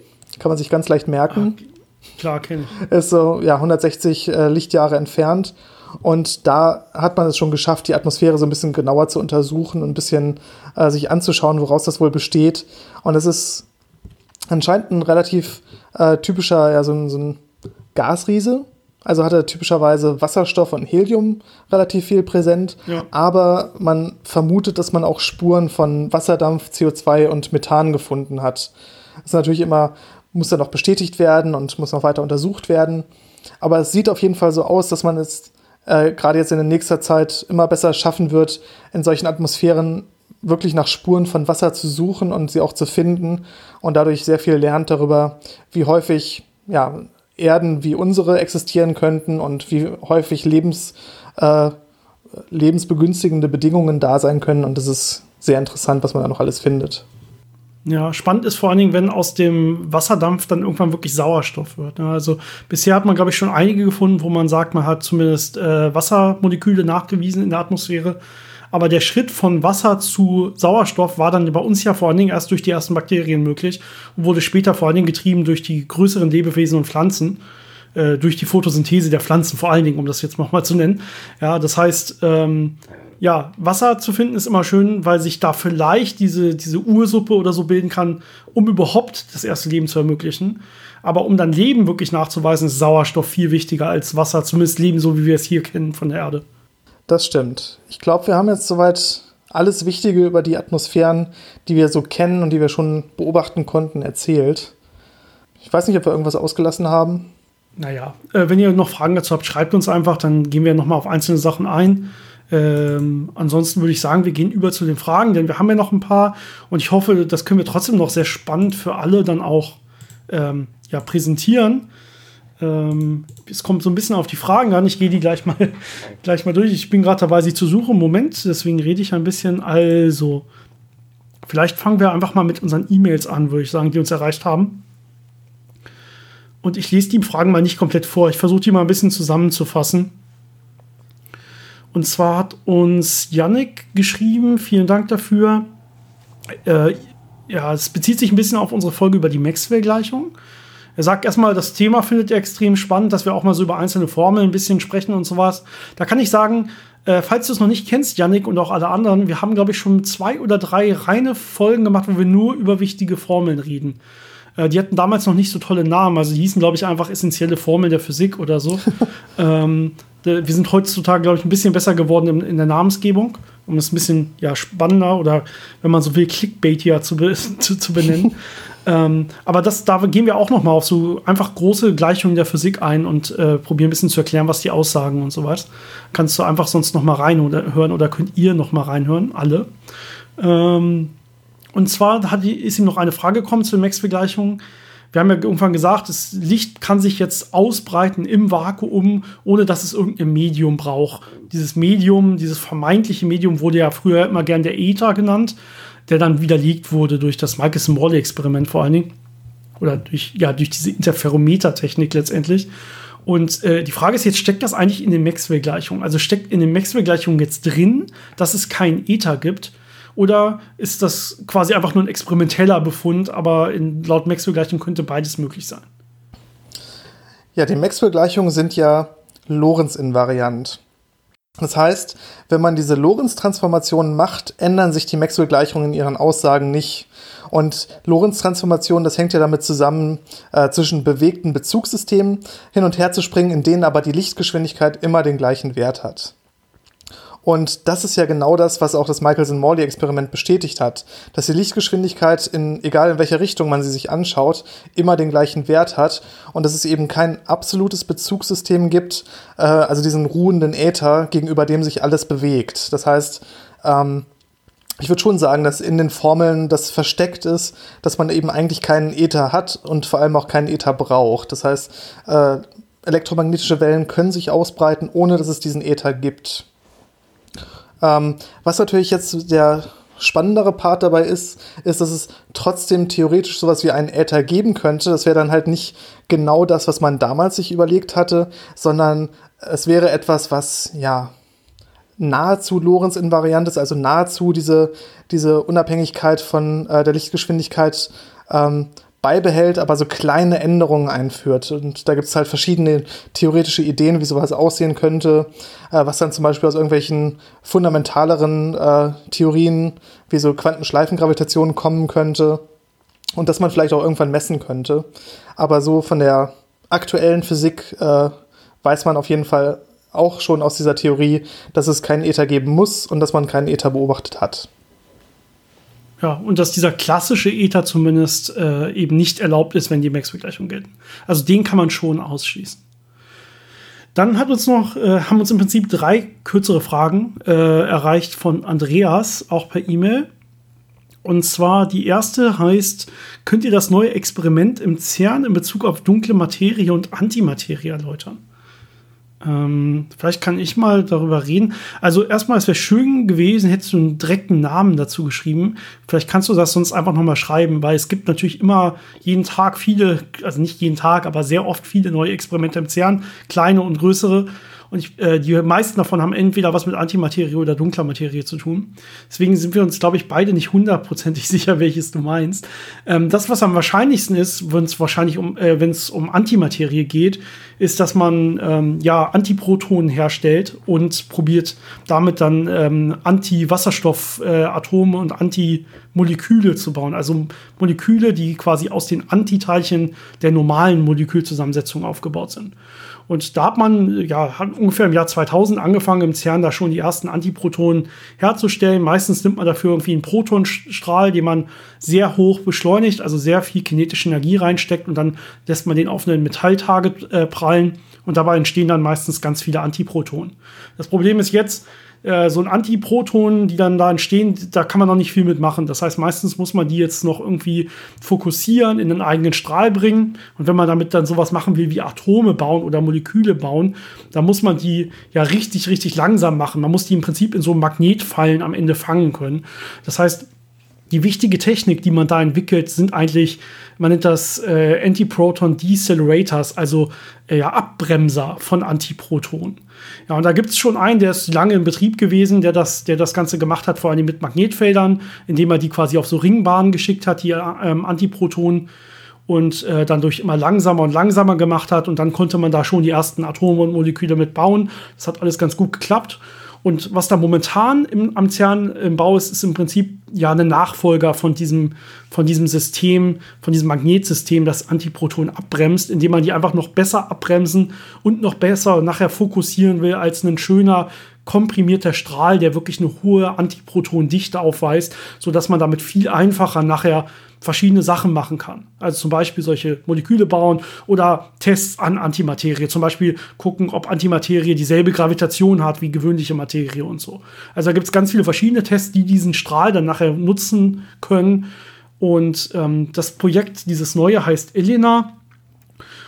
Kann man sich ganz leicht merken. Ah, klar, kenne ich. Ist so ja, 160 äh, Lichtjahre entfernt. Und da hat man es schon geschafft, die Atmosphäre so ein bisschen genauer zu untersuchen und ein bisschen äh, sich anzuschauen, woraus das wohl besteht. Und es ist anscheinend ein relativ äh, typischer, ja, so ein, so ein Gasriese. Also hat er typischerweise Wasserstoff und Helium relativ viel präsent. Ja. Aber man vermutet, dass man auch Spuren von Wasserdampf, CO2 und Methan gefunden hat. Das ist natürlich immer, muss dann noch bestätigt werden und muss noch weiter untersucht werden. Aber es sieht auf jeden Fall so aus, dass man es äh, gerade jetzt in der nächster Zeit immer besser schaffen wird, in solchen Atmosphären wirklich nach Spuren von Wasser zu suchen und sie auch zu finden und dadurch sehr viel lernt darüber, wie häufig ja, Erden wie unsere existieren könnten und wie häufig Lebens, äh, lebensbegünstigende Bedingungen da sein können. Und das ist sehr interessant, was man da noch alles findet. Ja, spannend ist vor allen Dingen, wenn aus dem Wasserdampf dann irgendwann wirklich Sauerstoff wird. Ne? Also bisher hat man, glaube ich, schon einige gefunden, wo man sagt, man hat zumindest äh, Wassermoleküle nachgewiesen in der Atmosphäre. Aber der Schritt von Wasser zu Sauerstoff war dann bei uns ja vor allen Dingen erst durch die ersten Bakterien möglich und wurde später vor allen Dingen getrieben durch die größeren Lebewesen und Pflanzen, äh, durch die Photosynthese der Pflanzen vor allen Dingen, um das jetzt nochmal zu nennen. Ja, das heißt, ähm, ja, Wasser zu finden ist immer schön, weil sich da vielleicht diese, diese Ursuppe oder so bilden kann, um überhaupt das erste Leben zu ermöglichen. Aber um dann Leben wirklich nachzuweisen, ist Sauerstoff viel wichtiger als Wasser, zumindest Leben so, wie wir es hier kennen von der Erde. Das stimmt. Ich glaube, wir haben jetzt soweit alles Wichtige über die Atmosphären, die wir so kennen und die wir schon beobachten konnten, erzählt. Ich weiß nicht, ob wir irgendwas ausgelassen haben. Naja, äh, wenn ihr noch Fragen dazu habt, schreibt uns einfach, dann gehen wir nochmal auf einzelne Sachen ein. Ähm, ansonsten würde ich sagen, wir gehen über zu den Fragen, denn wir haben ja noch ein paar und ich hoffe, das können wir trotzdem noch sehr spannend für alle dann auch ähm, ja, präsentieren. Ähm, es kommt so ein bisschen auf die Fragen an. Ich gehe die gleich mal, gleich mal durch. Ich bin gerade dabei, sie zu suchen. Moment, deswegen rede ich ein bisschen. Also, vielleicht fangen wir einfach mal mit unseren E-Mails an, würde ich sagen, die uns erreicht haben. Und ich lese die Fragen mal nicht komplett vor. Ich versuche die mal ein bisschen zusammenzufassen. Und zwar hat uns Yannick geschrieben, vielen Dank dafür. Äh, ja, es bezieht sich ein bisschen auf unsere Folge über die Maxwell-Gleichung. Er sagt erstmal, das Thema findet er extrem spannend, dass wir auch mal so über einzelne Formeln ein bisschen sprechen und sowas. Da kann ich sagen, äh, falls du es noch nicht kennst, Yannick und auch alle anderen, wir haben, glaube ich, schon zwei oder drei reine Folgen gemacht, wo wir nur über wichtige Formeln reden. Äh, die hatten damals noch nicht so tolle Namen, also die hießen, glaube ich, einfach essentielle Formeln der Physik oder so. ähm, wir sind heutzutage, glaube ich, ein bisschen besser geworden in, in, der Namensgebung, um es ein bisschen ja, spannender oder, wenn man so will, Clickbait ja zu, zu, zu benennen. Ähm, aber das, da gehen wir auch noch mal auf so einfach große Gleichungen der Physik ein und äh, probieren ein bisschen zu erklären, was die aussagen und so weiter. Kannst du einfach sonst noch mal reinhören oder könnt ihr noch mal reinhören, alle. Ähm, und zwar hat, ist ihm noch eine Frage gekommen zu den Max-Vergleichungen. Wir haben ja irgendwann gesagt, das Licht kann sich jetzt ausbreiten im Vakuum, ohne dass es irgendein Medium braucht. Dieses Medium, dieses vermeintliche Medium wurde ja früher immer gern der Äther genannt der dann widerlegt wurde durch das Michelson-Morley-Experiment vor allen Dingen. Oder durch, ja, durch diese Interferometer-Technik letztendlich. Und äh, die Frage ist jetzt, steckt das eigentlich in den Maxwell-Gleichungen? Also steckt in den Maxwell-Gleichungen jetzt drin, dass es kein Ether gibt? Oder ist das quasi einfach nur ein experimenteller Befund, aber in, laut Maxwell-Gleichung könnte beides möglich sein? Ja, die Maxwell-Gleichungen sind ja Lorentz-invariant. Das heißt, wenn man diese Lorentz-Transformationen macht, ändern sich die Maxwell-Gleichungen in ihren Aussagen nicht. Und Lorentz-Transformationen, das hängt ja damit zusammen, äh, zwischen bewegten Bezugssystemen hin und her zu springen, in denen aber die Lichtgeschwindigkeit immer den gleichen Wert hat. Und das ist ja genau das, was auch das Michelson-Morley-Experiment bestätigt hat, dass die Lichtgeschwindigkeit, in, egal in welcher Richtung man sie sich anschaut, immer den gleichen Wert hat und dass es eben kein absolutes Bezugssystem gibt, äh, also diesen ruhenden Äther, gegenüber dem sich alles bewegt. Das heißt, ähm, ich würde schon sagen, dass in den Formeln das versteckt ist, dass man eben eigentlich keinen Äther hat und vor allem auch keinen Äther braucht. Das heißt, äh, elektromagnetische Wellen können sich ausbreiten, ohne dass es diesen Äther gibt. Ähm, was natürlich jetzt der spannendere Part dabei ist, ist, dass es trotzdem theoretisch sowas wie einen Äther geben könnte. Das wäre dann halt nicht genau das, was man damals sich überlegt hatte, sondern es wäre etwas, was ja nahezu Lorenz invariant ist, also nahezu diese, diese Unabhängigkeit von äh, der Lichtgeschwindigkeit ähm, beibehält, aber so kleine Änderungen einführt. Und da gibt es halt verschiedene theoretische Ideen, wie sowas aussehen könnte, äh, was dann zum Beispiel aus irgendwelchen fundamentaleren äh, Theorien wie so Quantenschleifengravitation kommen könnte und dass man vielleicht auch irgendwann messen könnte. Aber so von der aktuellen Physik äh, weiß man auf jeden Fall auch schon aus dieser Theorie, dass es keinen Ether geben muss und dass man keinen Ether beobachtet hat. Ja, und dass dieser klassische Ether zumindest äh, eben nicht erlaubt ist, wenn die Max-Begleichungen gelten. Also den kann man schon ausschließen. Dann hat uns noch, äh, haben uns im Prinzip drei kürzere Fragen äh, erreicht von Andreas, auch per E-Mail. Und zwar die erste heißt, könnt ihr das neue Experiment im CERN in Bezug auf dunkle Materie und Antimaterie erläutern? Ähm, vielleicht kann ich mal darüber reden. Also erstmal, es wäre schön gewesen, hättest du einen direkten Namen dazu geschrieben. Vielleicht kannst du das sonst einfach nochmal schreiben, weil es gibt natürlich immer jeden Tag viele, also nicht jeden Tag, aber sehr oft viele neue Experimente im CERN, kleine und größere. Und ich, äh, die meisten davon haben entweder was mit Antimaterie oder dunkler Materie zu tun. Deswegen sind wir uns, glaube ich, beide nicht hundertprozentig sicher, welches du meinst. Ähm, das, was am wahrscheinlichsten ist, wenn es wahrscheinlich um, äh, wenn es um Antimaterie geht, ist, dass man ähm, ja Antiprotonen herstellt und probiert damit dann ähm, Anti-Wasserstoffatome äh, und Antimoleküle zu bauen. Also Moleküle, die quasi aus den Antiteilchen der normalen Molekülzusammensetzung aufgebaut sind. Und da hat man ja hat ungefähr im Jahr 2000 angefangen, im CERN da schon die ersten Antiprotonen herzustellen. Meistens nimmt man dafür irgendwie einen Protonstrahl, den man sehr hoch beschleunigt, also sehr viel kinetische Energie reinsteckt und dann lässt man den auf einen Metalltarget äh, prallen und dabei entstehen dann meistens ganz viele Antiprotonen. Das Problem ist jetzt, äh, so ein Antiproton, die dann da entstehen, da kann man noch nicht viel mitmachen. Das heißt, meistens muss man die jetzt noch irgendwie fokussieren, in einen eigenen Strahl bringen. Und wenn man damit dann sowas machen will wie Atome bauen oder Moleküle bauen, dann muss man die ja richtig, richtig langsam machen. Man muss die im Prinzip in so Magnetfallen am Ende fangen können. Das heißt, die wichtige Technik, die man da entwickelt, sind eigentlich, man nennt das äh, Antiproton Decelerators, also äh, ja, Abbremser von Antiprotonen. Ja, und da gibt es schon einen, der ist lange in Betrieb gewesen, der das, der das Ganze gemacht hat, vor allem mit Magnetfeldern, indem er die quasi auf so Ringbahnen geschickt hat, die ähm, Antiprotonen und äh, dann durch immer langsamer und langsamer gemacht hat. Und dann konnte man da schon die ersten Atome und Moleküle mitbauen. Das hat alles ganz gut geklappt. Und was da momentan im, am CERN im Bau ist, ist im Prinzip ja ein Nachfolger von diesem, von diesem System, von diesem Magnetsystem, das Antiprotonen abbremst, indem man die einfach noch besser abbremsen und noch besser nachher fokussieren will als ein schöner komprimierter Strahl, der wirklich eine hohe Antiprotondichte aufweist, sodass man damit viel einfacher nachher verschiedene Sachen machen kann. Also zum Beispiel solche Moleküle bauen oder Tests an Antimaterie. Zum Beispiel gucken, ob Antimaterie dieselbe Gravitation hat wie gewöhnliche Materie und so. Also da gibt es ganz viele verschiedene Tests, die diesen Strahl dann nachher nutzen können. Und ähm, das Projekt, dieses neue, heißt Elena.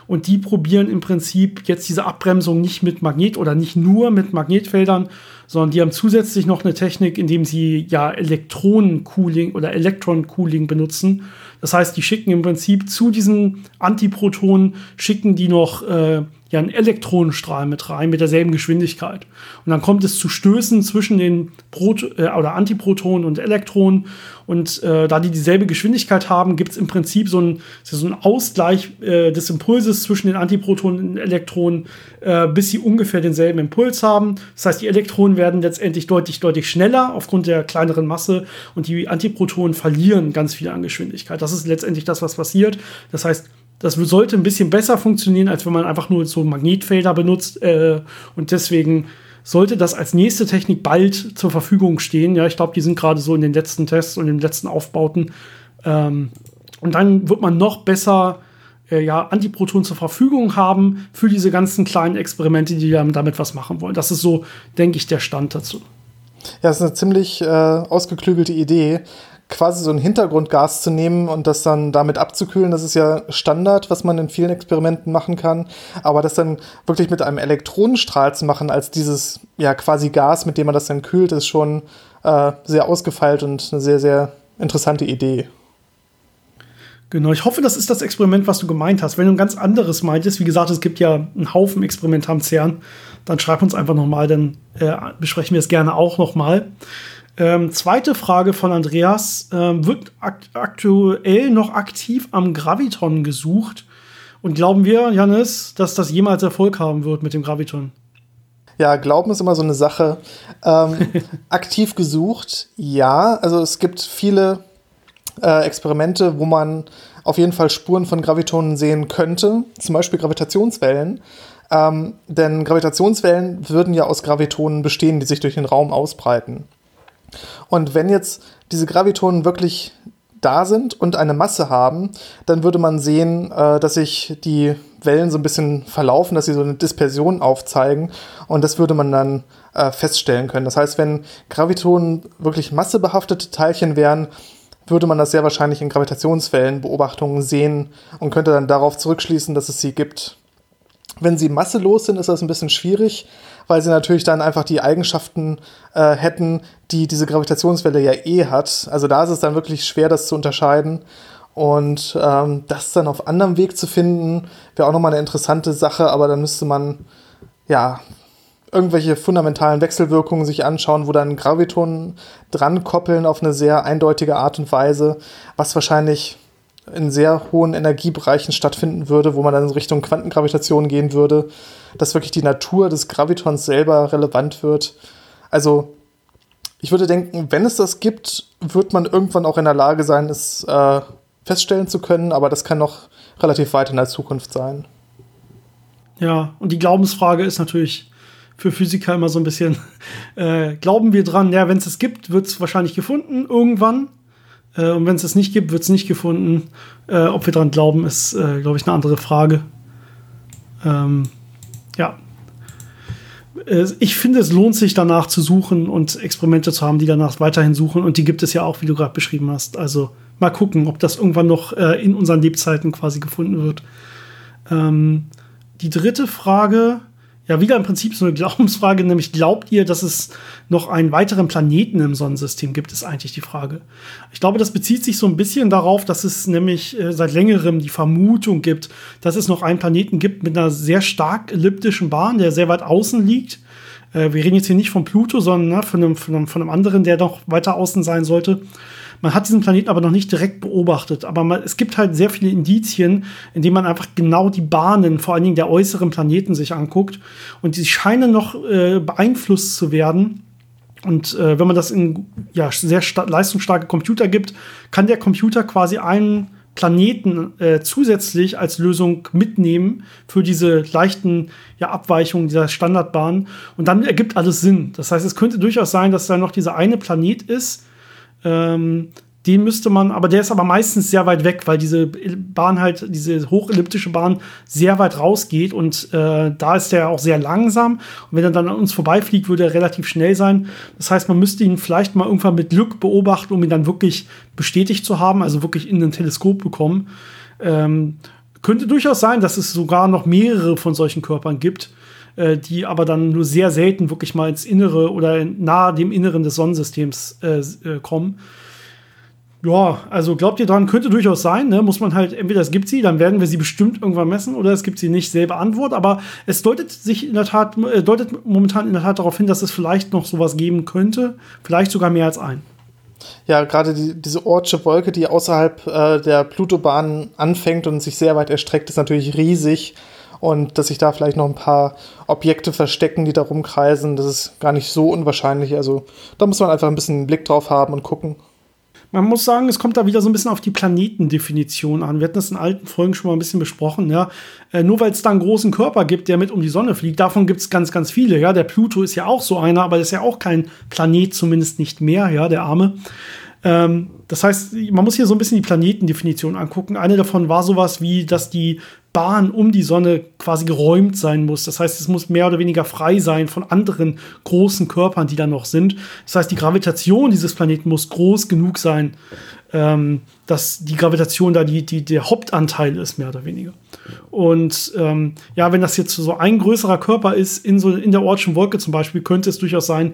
Und die probieren im Prinzip jetzt diese Abbremsung nicht mit Magnet oder nicht nur mit Magnetfeldern, sondern die haben zusätzlich noch eine Technik, indem sie ja Elektronencooling oder Elektroncooling benutzen. Das heißt, die schicken im Prinzip zu diesen Antiprotonen, schicken die noch äh, ja einen Elektronenstrahl mit rein mit derselben Geschwindigkeit. Und dann kommt es zu Stößen zwischen den Prot äh, oder Antiprotonen und Elektronen. Und äh, da die dieselbe Geschwindigkeit haben, gibt es im Prinzip so einen so Ausgleich äh, des Impulses zwischen den Antiprotonen und Elektronen, äh, bis sie ungefähr denselben Impuls haben. Das heißt, die Elektronen werden letztendlich deutlich, deutlich schneller aufgrund der kleineren Masse und die Antiprotonen verlieren ganz viel an Geschwindigkeit. Das ist letztendlich das, was passiert. Das heißt, das sollte ein bisschen besser funktionieren, als wenn man einfach nur so Magnetfelder benutzt. Äh, und deswegen sollte das als nächste Technik bald zur Verfügung stehen. Ja, ich glaube, die sind gerade so in den letzten Tests und den letzten Aufbauten. Ähm, und dann wird man noch besser äh, ja, Antiprotonen zur Verfügung haben für diese ganzen kleinen Experimente, die damit was machen wollen. Das ist so, denke ich, der Stand dazu. Ja, das ist eine ziemlich äh, ausgeklügelte Idee quasi so ein Hintergrundgas zu nehmen und das dann damit abzukühlen, das ist ja Standard, was man in vielen Experimenten machen kann. Aber das dann wirklich mit einem Elektronenstrahl zu machen, als dieses ja quasi Gas, mit dem man das dann kühlt, ist schon äh, sehr ausgefeilt und eine sehr, sehr interessante Idee. Genau, ich hoffe, das ist das Experiment, was du gemeint hast. Wenn du ein ganz anderes meintest, wie gesagt, es gibt ja einen Haufen Experimente am CERN, dann schreib uns einfach nochmal, dann äh, besprechen wir es gerne auch nochmal. Ähm, zweite Frage von Andreas. Ähm, wird akt aktuell noch aktiv am Graviton gesucht? Und glauben wir, Janis, dass das jemals Erfolg haben wird mit dem Graviton? Ja, Glauben ist immer so eine Sache. Ähm, aktiv gesucht, ja. Also es gibt viele äh, Experimente, wo man auf jeden Fall Spuren von Gravitonen sehen könnte, zum Beispiel Gravitationswellen. Ähm, denn Gravitationswellen würden ja aus Gravitonen bestehen, die sich durch den Raum ausbreiten. Und wenn jetzt diese Gravitonen wirklich da sind und eine Masse haben, dann würde man sehen, äh, dass sich die Wellen so ein bisschen verlaufen, dass sie so eine Dispersion aufzeigen und das würde man dann äh, feststellen können. Das heißt, wenn Gravitonen wirklich massebehaftete Teilchen wären, würde man das sehr wahrscheinlich in Gravitationswellenbeobachtungen sehen und könnte dann darauf zurückschließen, dass es sie gibt. Wenn sie masselos sind, ist das ein bisschen schwierig, weil sie natürlich dann einfach die Eigenschaften äh, hätten, die diese Gravitationswelle ja eh hat. Also da ist es dann wirklich schwer, das zu unterscheiden. Und ähm, das dann auf anderem Weg zu finden, wäre auch nochmal eine interessante Sache, aber dann müsste man ja irgendwelche fundamentalen Wechselwirkungen sich anschauen, wo dann Gravitonen dran koppeln auf eine sehr eindeutige Art und Weise, was wahrscheinlich in sehr hohen Energiebereichen stattfinden würde, wo man dann in Richtung Quantengravitation gehen würde, dass wirklich die Natur des Gravitons selber relevant wird. Also ich würde denken, wenn es das gibt, wird man irgendwann auch in der Lage sein, es äh, feststellen zu können, aber das kann noch relativ weit in der Zukunft sein. Ja, und die Glaubensfrage ist natürlich für Physiker immer so ein bisschen, äh, glauben wir dran, ja, wenn es es gibt, wird es wahrscheinlich gefunden irgendwann. Äh, und wenn es es nicht gibt, wird es nicht gefunden. Äh, ob wir dran glauben, ist, äh, glaube ich, eine andere Frage. Ähm, ja. Ich finde, es lohnt sich danach zu suchen und Experimente zu haben, die danach weiterhin suchen. Und die gibt es ja auch, wie du gerade beschrieben hast. Also mal gucken, ob das irgendwann noch äh, in unseren Lebzeiten quasi gefunden wird. Ähm, die dritte Frage ja wieder im Prinzip so eine Glaubensfrage, nämlich glaubt ihr, dass es noch einen weiteren Planeten im Sonnensystem gibt, ist eigentlich die Frage. Ich glaube, das bezieht sich so ein bisschen darauf, dass es nämlich äh, seit längerem die Vermutung gibt, dass es noch einen Planeten gibt mit einer sehr stark elliptischen Bahn, der sehr weit außen liegt. Äh, wir reden jetzt hier nicht von Pluto, sondern ne, von, einem, von, einem, von einem anderen, der noch weiter außen sein sollte. Man hat diesen Planeten aber noch nicht direkt beobachtet. Aber man, es gibt halt sehr viele Indizien, in denen man einfach genau die Bahnen, vor allen Dingen der äußeren Planeten, sich anguckt. Und die scheinen noch äh, beeinflusst zu werden. Und äh, wenn man das in ja, sehr leistungsstarke Computer gibt, kann der Computer quasi einen Planeten äh, zusätzlich als Lösung mitnehmen für diese leichten ja, Abweichungen dieser Standardbahn. Und dann ergibt alles Sinn. Das heißt, es könnte durchaus sein, dass da noch dieser eine Planet ist, ähm, den müsste man, aber der ist aber meistens sehr weit weg, weil diese Bahn halt, diese hochelliptische Bahn sehr weit rausgeht und äh, da ist der auch sehr langsam. Und wenn er dann an uns vorbeifliegt, würde er relativ schnell sein. Das heißt, man müsste ihn vielleicht mal irgendwann mit Glück beobachten, um ihn dann wirklich bestätigt zu haben, also wirklich in ein Teleskop bekommen. Ähm, könnte durchaus sein, dass es sogar noch mehrere von solchen Körpern gibt, äh, die aber dann nur sehr selten wirklich mal ins Innere oder nahe dem Inneren des Sonnensystems äh, äh, kommen. Ja, also glaubt ihr dran, könnte durchaus sein, ne? Muss man halt, entweder es gibt sie, dann werden wir sie bestimmt irgendwann messen, oder es gibt sie nicht, selbe Antwort. Aber es deutet sich in der Tat, äh, deutet momentan in der Tat darauf hin, dass es vielleicht noch sowas geben könnte. Vielleicht sogar mehr als ein. Ja, gerade die, diese Ortsche Wolke, die außerhalb äh, der Plutobahn anfängt und sich sehr weit erstreckt, ist natürlich riesig. Und dass sich da vielleicht noch ein paar Objekte verstecken, die da rumkreisen, das ist gar nicht so unwahrscheinlich. Also da muss man einfach ein bisschen Blick drauf haben und gucken. Man muss sagen, es kommt da wieder so ein bisschen auf die Planetendefinition an. Wir hatten das in alten Folgen schon mal ein bisschen besprochen. Ja. Äh, nur weil es da einen großen Körper gibt, der mit um die Sonne fliegt, davon gibt es ganz, ganz viele. Ja. Der Pluto ist ja auch so einer, aber das ist ja auch kein Planet, zumindest nicht mehr, ja, der Arme. Ähm, das heißt, man muss hier so ein bisschen die Planetendefinition angucken. Eine davon war sowas wie, dass die Bahn um die Sonne quasi geräumt sein muss. Das heißt, es muss mehr oder weniger frei sein von anderen großen Körpern, die da noch sind. Das heißt, die Gravitation dieses Planeten muss groß genug sein, ähm, dass die Gravitation da die, die, der Hauptanteil ist, mehr oder weniger. Und ähm, ja, wenn das jetzt so ein größerer Körper ist, in, so, in der Ortschen Wolke zum Beispiel, könnte es durchaus sein,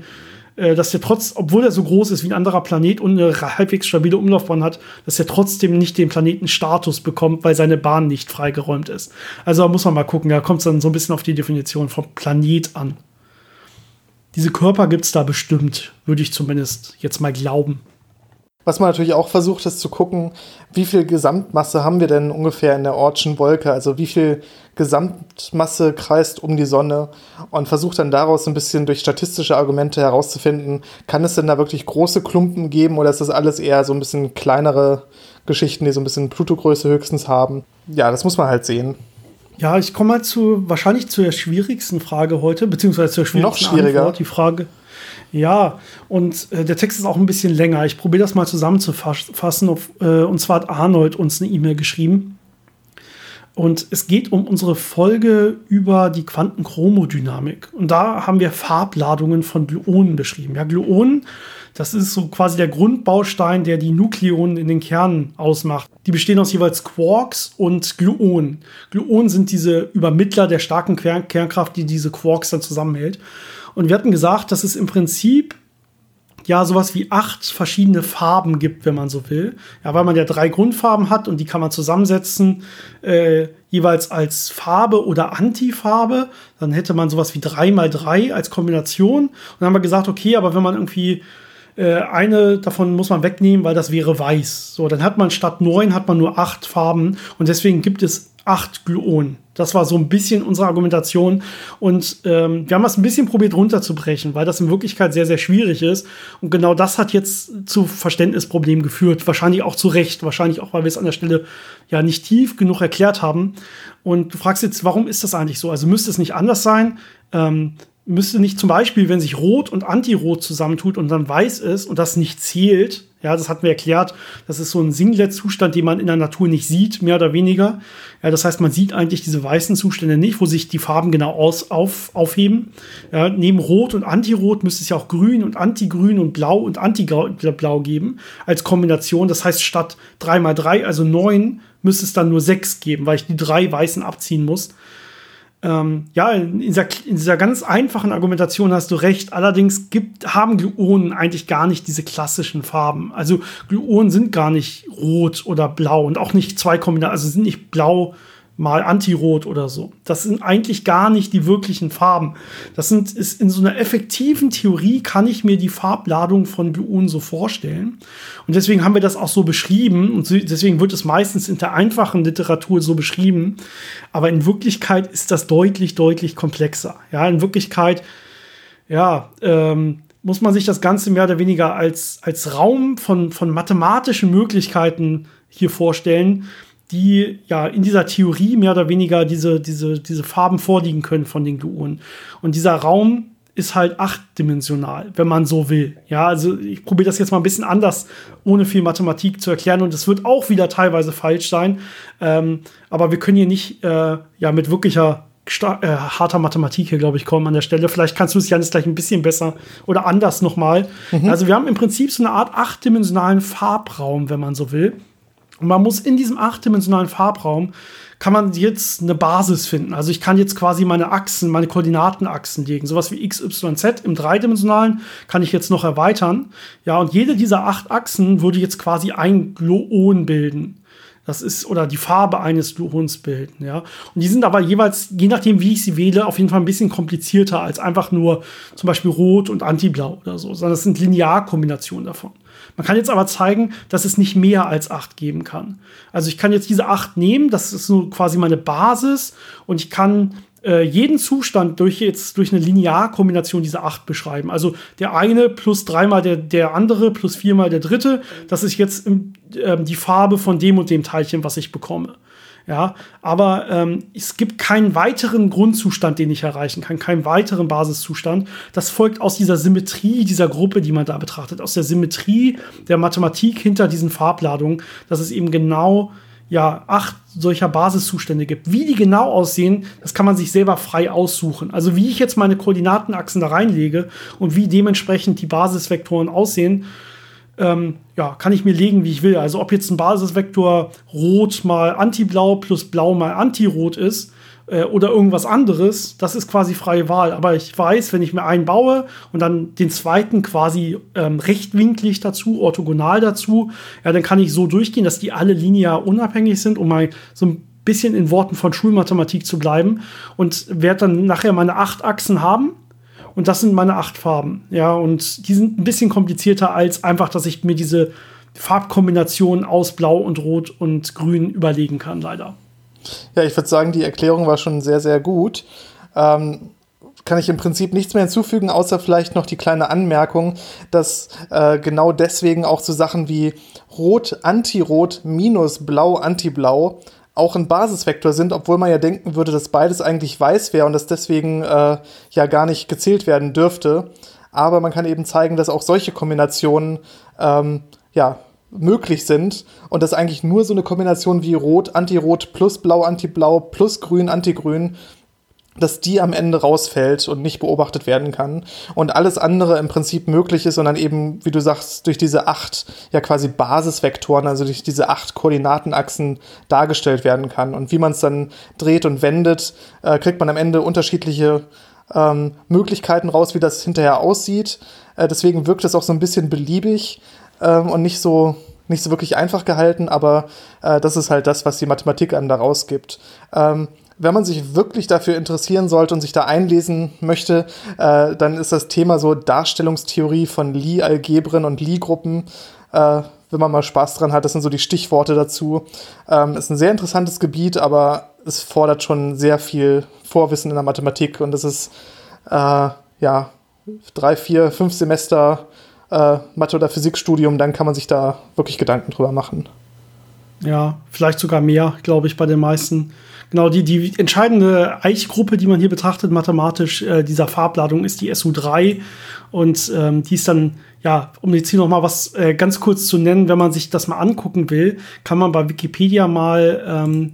dass der trotz, obwohl er so groß ist wie ein anderer Planet und eine halbwegs stabile Umlaufbahn hat, dass er trotzdem nicht den Planetenstatus bekommt, weil seine Bahn nicht freigeräumt ist. Also da muss man mal gucken, da kommt es dann so ein bisschen auf die Definition vom Planet an. Diese Körper gibt es da bestimmt, würde ich zumindest jetzt mal glauben. Was man natürlich auch versucht, ist zu gucken, wie viel Gesamtmasse haben wir denn ungefähr in der Ortschen Wolke? Also wie viel Gesamtmasse kreist um die Sonne und versucht dann daraus ein bisschen durch statistische Argumente herauszufinden, kann es denn da wirklich große Klumpen geben oder ist das alles eher so ein bisschen kleinere Geschichten, die so ein bisschen Pluto-Größe höchstens haben? Ja, das muss man halt sehen. Ja, ich komme mal zu wahrscheinlich zur schwierigsten Frage heute, beziehungsweise zur schwierigsten Noch schwieriger. Antwort. Die Frage, ja, und äh, der Text ist auch ein bisschen länger. Ich probiere das mal zusammenzufassen. Auf, äh, und zwar hat Arnold uns eine E-Mail geschrieben. Und es geht um unsere Folge über die Quantenchromodynamik. Und da haben wir Farbladungen von Gluonen beschrieben. Ja, Gluonen, das ist so quasi der Grundbaustein, der die Nukleonen in den Kernen ausmacht. Die bestehen aus jeweils Quarks und Gluonen. Gluonen sind diese Übermittler der starken Kernkraft, die diese Quarks dann zusammenhält. Und wir hatten gesagt, dass es im Prinzip ja sowas wie acht verschiedene Farben gibt, wenn man so will. Ja, weil man ja drei Grundfarben hat und die kann man zusammensetzen, äh, jeweils als Farbe oder Antifarbe. Dann hätte man sowas wie drei mal drei als Kombination. Und dann haben wir gesagt, okay, aber wenn man irgendwie äh, eine davon muss man wegnehmen, weil das wäre weiß. So, dann hat man statt neun hat man nur acht Farben und deswegen gibt es acht Gluonen. Das war so ein bisschen unsere Argumentation. Und ähm, wir haben das ein bisschen probiert runterzubrechen, weil das in Wirklichkeit sehr, sehr schwierig ist. Und genau das hat jetzt zu Verständnisproblemen geführt. Wahrscheinlich auch zu Recht. Wahrscheinlich auch, weil wir es an der Stelle ja nicht tief genug erklärt haben. Und du fragst jetzt, warum ist das eigentlich so? Also müsste es nicht anders sein? Ähm, müsste nicht zum Beispiel, wenn sich Rot und Antirot zusammentut und dann weiß ist und das nicht zählt, ja, das hatten wir erklärt, das ist so ein Singlet-Zustand, den man in der Natur nicht sieht, mehr oder weniger. Ja, das heißt, man sieht eigentlich diese weißen Zustände nicht, wo sich die Farben genau aus, auf, aufheben. Ja, neben Rot und Antirot müsste es ja auch Grün und Antigrün und Blau und Antiblau geben als Kombination. Das heißt, statt 3 mal 3, also 9, müsste es dann nur 6 geben, weil ich die drei Weißen abziehen muss. Ähm, ja, in dieser, in dieser, ganz einfachen Argumentation hast du recht. Allerdings gibt, haben Gluonen eigentlich gar nicht diese klassischen Farben. Also Gluonen sind gar nicht rot oder blau und auch nicht zwei Kombinationen, also sind nicht blau mal Antirot oder so. Das sind eigentlich gar nicht die wirklichen Farben. Das sind, ist in so einer effektiven Theorie kann ich mir die Farbladung von Gluonen so vorstellen. Und deswegen haben wir das auch so beschrieben und deswegen wird es meistens in der einfachen Literatur so beschrieben. Aber in Wirklichkeit ist das deutlich, deutlich komplexer. Ja, in Wirklichkeit, ja, ähm, muss man sich das Ganze mehr oder weniger als, als Raum von, von mathematischen Möglichkeiten hier vorstellen, die ja in dieser Theorie mehr oder weniger diese, diese, diese Farben vorliegen können von den Gluonen. Und dieser Raum ist halt achtdimensional, wenn man so will. Ja, also ich probiere das jetzt mal ein bisschen anders, ohne viel Mathematik zu erklären. Und es wird auch wieder teilweise falsch sein. Ähm, aber wir können hier nicht äh, ja mit wirklicher äh, harter Mathematik hier, glaube ich, kommen an der Stelle. Vielleicht kannst du es, Janis, gleich ein bisschen besser oder anders nochmal. Mhm. Also wir haben im Prinzip so eine Art achtdimensionalen Farbraum, wenn man so will. Und man muss in diesem achtdimensionalen Farbraum kann man jetzt eine Basis finden. Also ich kann jetzt quasi meine Achsen, meine Koordinatenachsen legen. Sowas wie x, y, z im dreidimensionalen kann ich jetzt noch erweitern. Ja, und jede dieser acht Achsen würde jetzt quasi ein Gluon bilden. Das ist, oder die Farbe eines Gluons bilden, ja. Und die sind aber jeweils, je nachdem, wie ich sie wähle, auf jeden Fall ein bisschen komplizierter als einfach nur zum Beispiel Rot und Antiblau oder so, sondern es sind Linearkombinationen davon. Man kann jetzt aber zeigen, dass es nicht mehr als acht geben kann. Also ich kann jetzt diese acht nehmen, das ist so quasi meine Basis und ich kann äh, jeden Zustand durch jetzt durch eine Linearkombination dieser acht beschreiben. Also der eine plus dreimal der, der andere plus viermal der dritte, das ist jetzt äh, die Farbe von dem und dem Teilchen, was ich bekomme. Ja, aber ähm, es gibt keinen weiteren Grundzustand, den ich erreichen kann, keinen weiteren Basiszustand. Das folgt aus dieser Symmetrie dieser Gruppe, die man da betrachtet, aus der Symmetrie der Mathematik hinter diesen Farbladungen, dass es eben genau ja, acht solcher Basiszustände gibt. Wie die genau aussehen, das kann man sich selber frei aussuchen. Also wie ich jetzt meine Koordinatenachsen da reinlege und wie dementsprechend die Basisvektoren aussehen, ähm, ja, kann ich mir legen, wie ich will. Also ob jetzt ein Basisvektor rot mal antiblau plus blau mal antirot ist äh, oder irgendwas anderes, das ist quasi freie Wahl. Aber ich weiß, wenn ich mir einen baue und dann den zweiten quasi ähm, rechtwinklig dazu, orthogonal dazu, ja, dann kann ich so durchgehen, dass die alle linear unabhängig sind, um mal so ein bisschen in Worten von Schulmathematik zu bleiben und werde dann nachher meine acht Achsen haben und das sind meine acht Farben. Ja, und die sind ein bisschen komplizierter als einfach, dass ich mir diese Farbkombination aus Blau und Rot und Grün überlegen kann, leider. Ja, ich würde sagen, die Erklärung war schon sehr, sehr gut. Ähm, kann ich im Prinzip nichts mehr hinzufügen, außer vielleicht noch die kleine Anmerkung, dass äh, genau deswegen auch so Sachen wie Rot, Anti-Rot minus Blau, Anti-Blau auch ein Basisvektor sind, obwohl man ja denken würde, dass beides eigentlich weiß wäre und das deswegen äh, ja gar nicht gezählt werden dürfte. Aber man kann eben zeigen, dass auch solche Kombinationen ähm, ja, möglich sind und dass eigentlich nur so eine Kombination wie Rot, Anti-Rot plus Blau, Anti-Blau plus Grün, Anti-Grün dass die am Ende rausfällt und nicht beobachtet werden kann und alles andere im Prinzip möglich ist dann eben, wie du sagst, durch diese acht ja quasi Basisvektoren, also durch diese acht Koordinatenachsen dargestellt werden kann. Und wie man es dann dreht und wendet, äh, kriegt man am Ende unterschiedliche ähm, Möglichkeiten raus, wie das hinterher aussieht. Äh, deswegen wirkt es auch so ein bisschen beliebig ähm, und nicht so nicht so wirklich einfach gehalten, aber äh, das ist halt das, was die Mathematik einem da rausgibt. Ähm, wenn man sich wirklich dafür interessieren sollte und sich da einlesen möchte, äh, dann ist das Thema so Darstellungstheorie von Lie-Algebren und Lie-Gruppen. Äh, wenn man mal Spaß dran hat, das sind so die Stichworte dazu. Ähm, ist ein sehr interessantes Gebiet, aber es fordert schon sehr viel Vorwissen in der Mathematik und das ist äh, ja drei, vier, fünf Semester äh, Mathe- oder Physikstudium, dann kann man sich da wirklich Gedanken drüber machen. Ja, vielleicht sogar mehr, glaube ich, bei den meisten. Genau, die, die entscheidende Eichgruppe, die man hier betrachtet, mathematisch, äh, dieser Farbladung ist die SU3. Und ähm, die ist dann, ja, um jetzt hier noch mal was äh, ganz kurz zu nennen, wenn man sich das mal angucken will, kann man bei Wikipedia mal, ähm,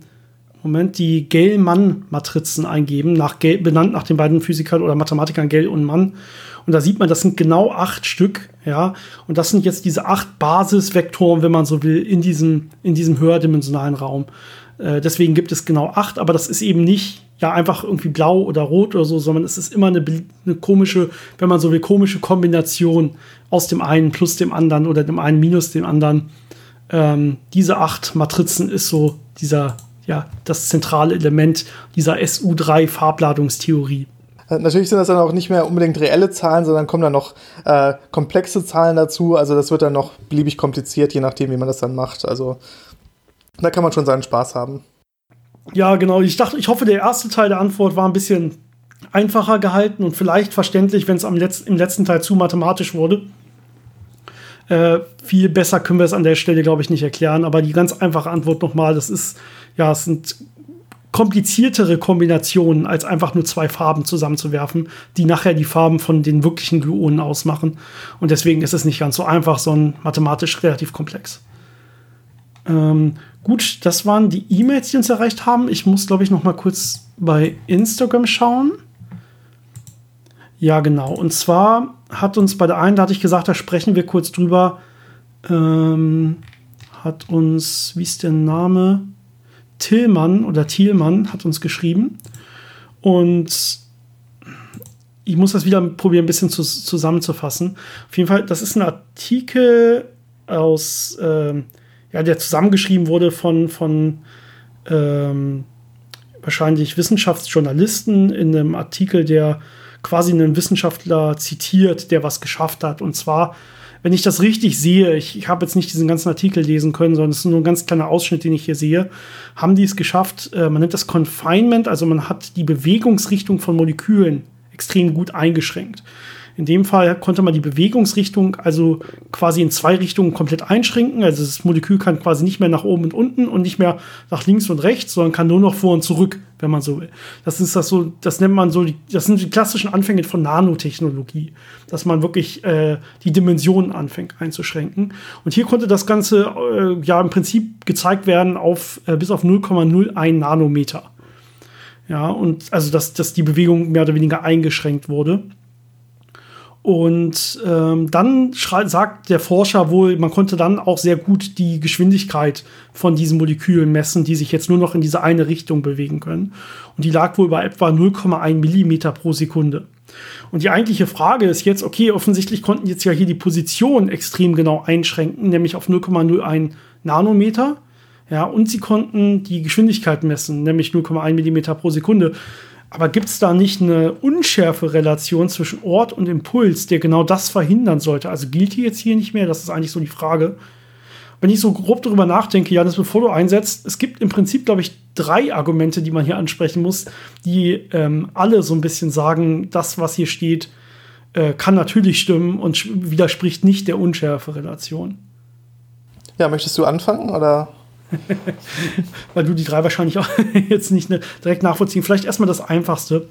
Moment, die Gell-Mann-Matrizen eingeben, nach Gell, benannt nach den beiden Physikern oder Mathematikern Gell und Mann. Und da sieht man, das sind genau acht Stück, ja. Und das sind jetzt diese acht Basisvektoren, wenn man so will, in diesem, in diesem höherdimensionalen Raum. Äh, deswegen gibt es genau acht, aber das ist eben nicht ja einfach irgendwie blau oder rot oder so, sondern es ist immer eine, eine komische, wenn man so will, komische Kombination aus dem einen plus dem anderen oder dem einen minus dem anderen. Ähm, diese acht Matrizen ist so dieser, ja, das zentrale Element dieser SU3-Farbladungstheorie. Äh, natürlich sind das dann auch nicht mehr unbedingt reelle Zahlen, sondern kommen dann noch äh, komplexe Zahlen dazu. Also das wird dann noch beliebig kompliziert, je nachdem, wie man das dann macht. Also da kann man schon seinen Spaß haben. Ja, genau. Ich dachte, ich hoffe, der erste Teil der Antwort war ein bisschen einfacher gehalten und vielleicht verständlich, wenn es Letz-, im letzten Teil zu mathematisch wurde. Äh, viel besser können wir es an der Stelle, glaube ich, nicht erklären. Aber die ganz einfache Antwort nochmal, das ist, ja, es sind kompliziertere Kombinationen, als einfach nur zwei Farben zusammenzuwerfen, die nachher die Farben von den wirklichen Gluonen ausmachen. Und deswegen ist es nicht ganz so einfach, sondern mathematisch relativ komplex. Ähm, gut, das waren die E-Mails, die uns erreicht haben. Ich muss, glaube ich, noch mal kurz bei Instagram schauen. Ja, genau. Und zwar hat uns bei der einen, da hatte ich gesagt, da sprechen wir kurz drüber, ähm, hat uns, wie ist der Name? Tillmann oder Thielmann hat uns geschrieben. Und ich muss das wieder probieren, ein bisschen zu, zusammenzufassen. Auf jeden Fall, das ist ein Artikel aus äh, ja, der zusammengeschrieben wurde von, von ähm, wahrscheinlich Wissenschaftsjournalisten in einem Artikel, der quasi einen Wissenschaftler zitiert, der was geschafft hat. Und zwar, wenn ich das richtig sehe, ich, ich habe jetzt nicht diesen ganzen Artikel lesen können, sondern es ist nur ein ganz kleiner Ausschnitt, den ich hier sehe, haben die es geschafft, äh, man nennt das Confinement, also man hat die Bewegungsrichtung von Molekülen extrem gut eingeschränkt. In dem Fall konnte man die Bewegungsrichtung also quasi in zwei Richtungen komplett einschränken. Also das Molekül kann quasi nicht mehr nach oben und unten und nicht mehr nach links und rechts, sondern kann nur noch vor und zurück, wenn man so will. Das ist das so, das nennt man so, das sind die klassischen Anfänge von Nanotechnologie, dass man wirklich äh, die Dimensionen anfängt einzuschränken. Und hier konnte das Ganze äh, ja im Prinzip gezeigt werden auf äh, bis auf 0,01 Nanometer. Ja, und also dass, dass die Bewegung mehr oder weniger eingeschränkt wurde. Und ähm, dann sagt der Forscher wohl, man konnte dann auch sehr gut die Geschwindigkeit von diesen Molekülen messen, die sich jetzt nur noch in diese eine Richtung bewegen können. Und die lag wohl bei etwa 0,1 Millimeter pro Sekunde. Und die eigentliche Frage ist jetzt, okay, offensichtlich konnten jetzt ja hier die Position extrem genau einschränken, nämlich auf 0,01 Nanometer. Ja, und sie konnten die Geschwindigkeit messen, nämlich 0,1 Millimeter pro Sekunde. Aber gibt es da nicht eine unschärfe Relation zwischen Ort und Impuls, der genau das verhindern sollte? Also gilt die jetzt hier nicht mehr? Das ist eigentlich so die Frage. Wenn ich so grob darüber nachdenke, Janis, bevor du einsetzt, es gibt im Prinzip, glaube ich, drei Argumente, die man hier ansprechen muss, die ähm, alle so ein bisschen sagen, das, was hier steht, äh, kann natürlich stimmen und widerspricht nicht der unschärfe Relation. Ja, möchtest du anfangen oder? Weil du die drei wahrscheinlich auch jetzt nicht ne, direkt nachvollziehen. Vielleicht erstmal das Einfachste.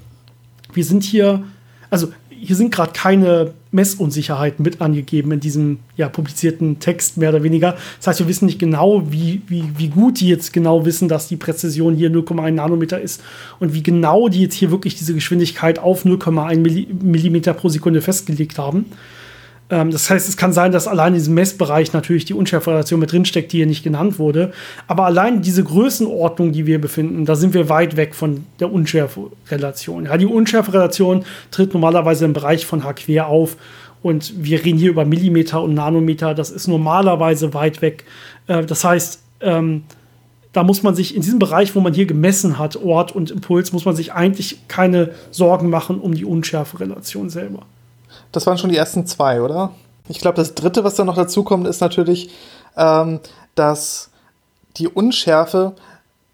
Wir sind hier, also hier sind gerade keine Messunsicherheiten mit angegeben in diesem ja, publizierten Text, mehr oder weniger. Das heißt, wir wissen nicht genau, wie, wie, wie gut die jetzt genau wissen, dass die Präzision hier 0,1 Nanometer ist und wie genau die jetzt hier wirklich diese Geschwindigkeit auf 0,1 Millimeter pro Sekunde festgelegt haben. Ähm, das heißt, es kann sein, dass allein in diesem Messbereich natürlich die Unschärferelation mit drinsteckt, die hier nicht genannt wurde. Aber allein diese Größenordnung, die wir befinden, da sind wir weit weg von der Unschärferelation. Ja, die Unschärferelation tritt normalerweise im Bereich von H quer auf. Und wir reden hier über Millimeter und Nanometer. Das ist normalerweise weit weg. Äh, das heißt, ähm, da muss man sich in diesem Bereich, wo man hier gemessen hat, Ort und Impuls, muss man sich eigentlich keine Sorgen machen um die Unschärferelation selber. Das waren schon die ersten zwei, oder? Ich glaube, das dritte, was da noch dazu kommt, ist natürlich, ähm, dass die Unschärfe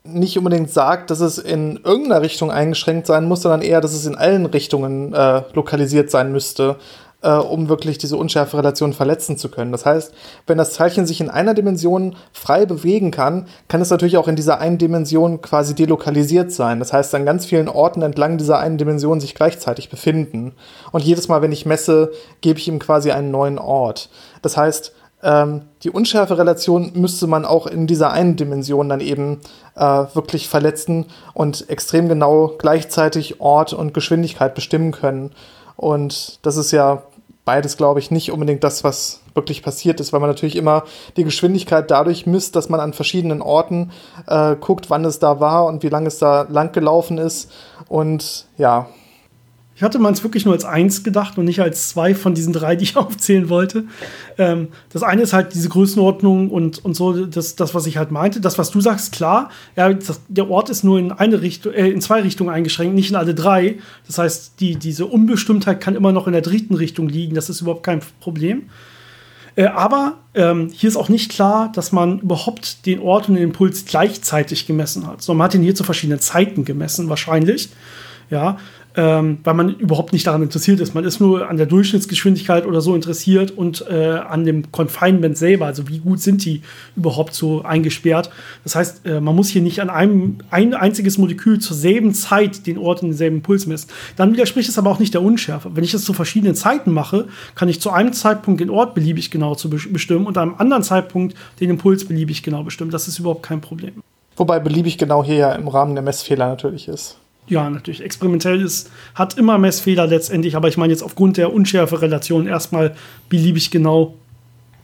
nicht unbedingt sagt, dass es in irgendeiner Richtung eingeschränkt sein muss, sondern eher, dass es in allen Richtungen äh, lokalisiert sein müsste äh, um wirklich diese unschärfe Relation verletzen zu können. Das heißt, wenn das Teilchen sich in einer Dimension frei bewegen kann, kann es natürlich auch in dieser einen Dimension quasi delokalisiert sein. Das heißt, an ganz vielen Orten entlang dieser einen Dimension sich gleichzeitig befinden. Und jedes Mal, wenn ich messe, gebe ich ihm quasi einen neuen Ort. Das heißt, ähm, die unschärfe Relation müsste man auch in dieser einen Dimension dann eben äh, wirklich verletzen und extrem genau gleichzeitig Ort und Geschwindigkeit bestimmen können. Und das ist ja beides, glaube ich, nicht unbedingt das, was wirklich passiert ist, weil man natürlich immer die Geschwindigkeit dadurch misst, dass man an verschiedenen Orten äh, guckt, wann es da war und wie lange es da lang gelaufen ist. Und ja, ich hatte meins wirklich nur als eins gedacht und nicht als zwei von diesen drei, die ich aufzählen wollte. Ähm, das eine ist halt diese Größenordnung und, und so, das, das, was ich halt meinte. Das, was du sagst, klar, ja, das, der Ort ist nur in eine Richtung, äh, in zwei Richtungen eingeschränkt, nicht in alle drei. Das heißt, die, diese Unbestimmtheit kann immer noch in der dritten Richtung liegen. Das ist überhaupt kein Problem. Äh, aber ähm, hier ist auch nicht klar, dass man überhaupt den Ort und den Impuls gleichzeitig gemessen hat. So, man hat ihn hier zu verschiedenen Zeiten gemessen, wahrscheinlich. Ja, ähm, weil man überhaupt nicht daran interessiert ist. Man ist nur an der Durchschnittsgeschwindigkeit oder so interessiert und äh, an dem Confinement selber, also wie gut sind die überhaupt so eingesperrt. Das heißt, äh, man muss hier nicht an einem ein einziges Molekül zur selben Zeit den Ort und denselben Impuls messen. Dann widerspricht es aber auch nicht der Unschärfe. Wenn ich das zu verschiedenen Zeiten mache, kann ich zu einem Zeitpunkt den Ort beliebig genau zu bestimmen und an einem anderen Zeitpunkt den Impuls beliebig genau bestimmen. Das ist überhaupt kein Problem. Wobei beliebig genau hier ja im Rahmen der Messfehler natürlich ist ja, natürlich experimentell ist, hat immer Messfehler letztendlich, aber ich meine jetzt aufgrund der Unschärfe-Relation erstmal beliebig genau,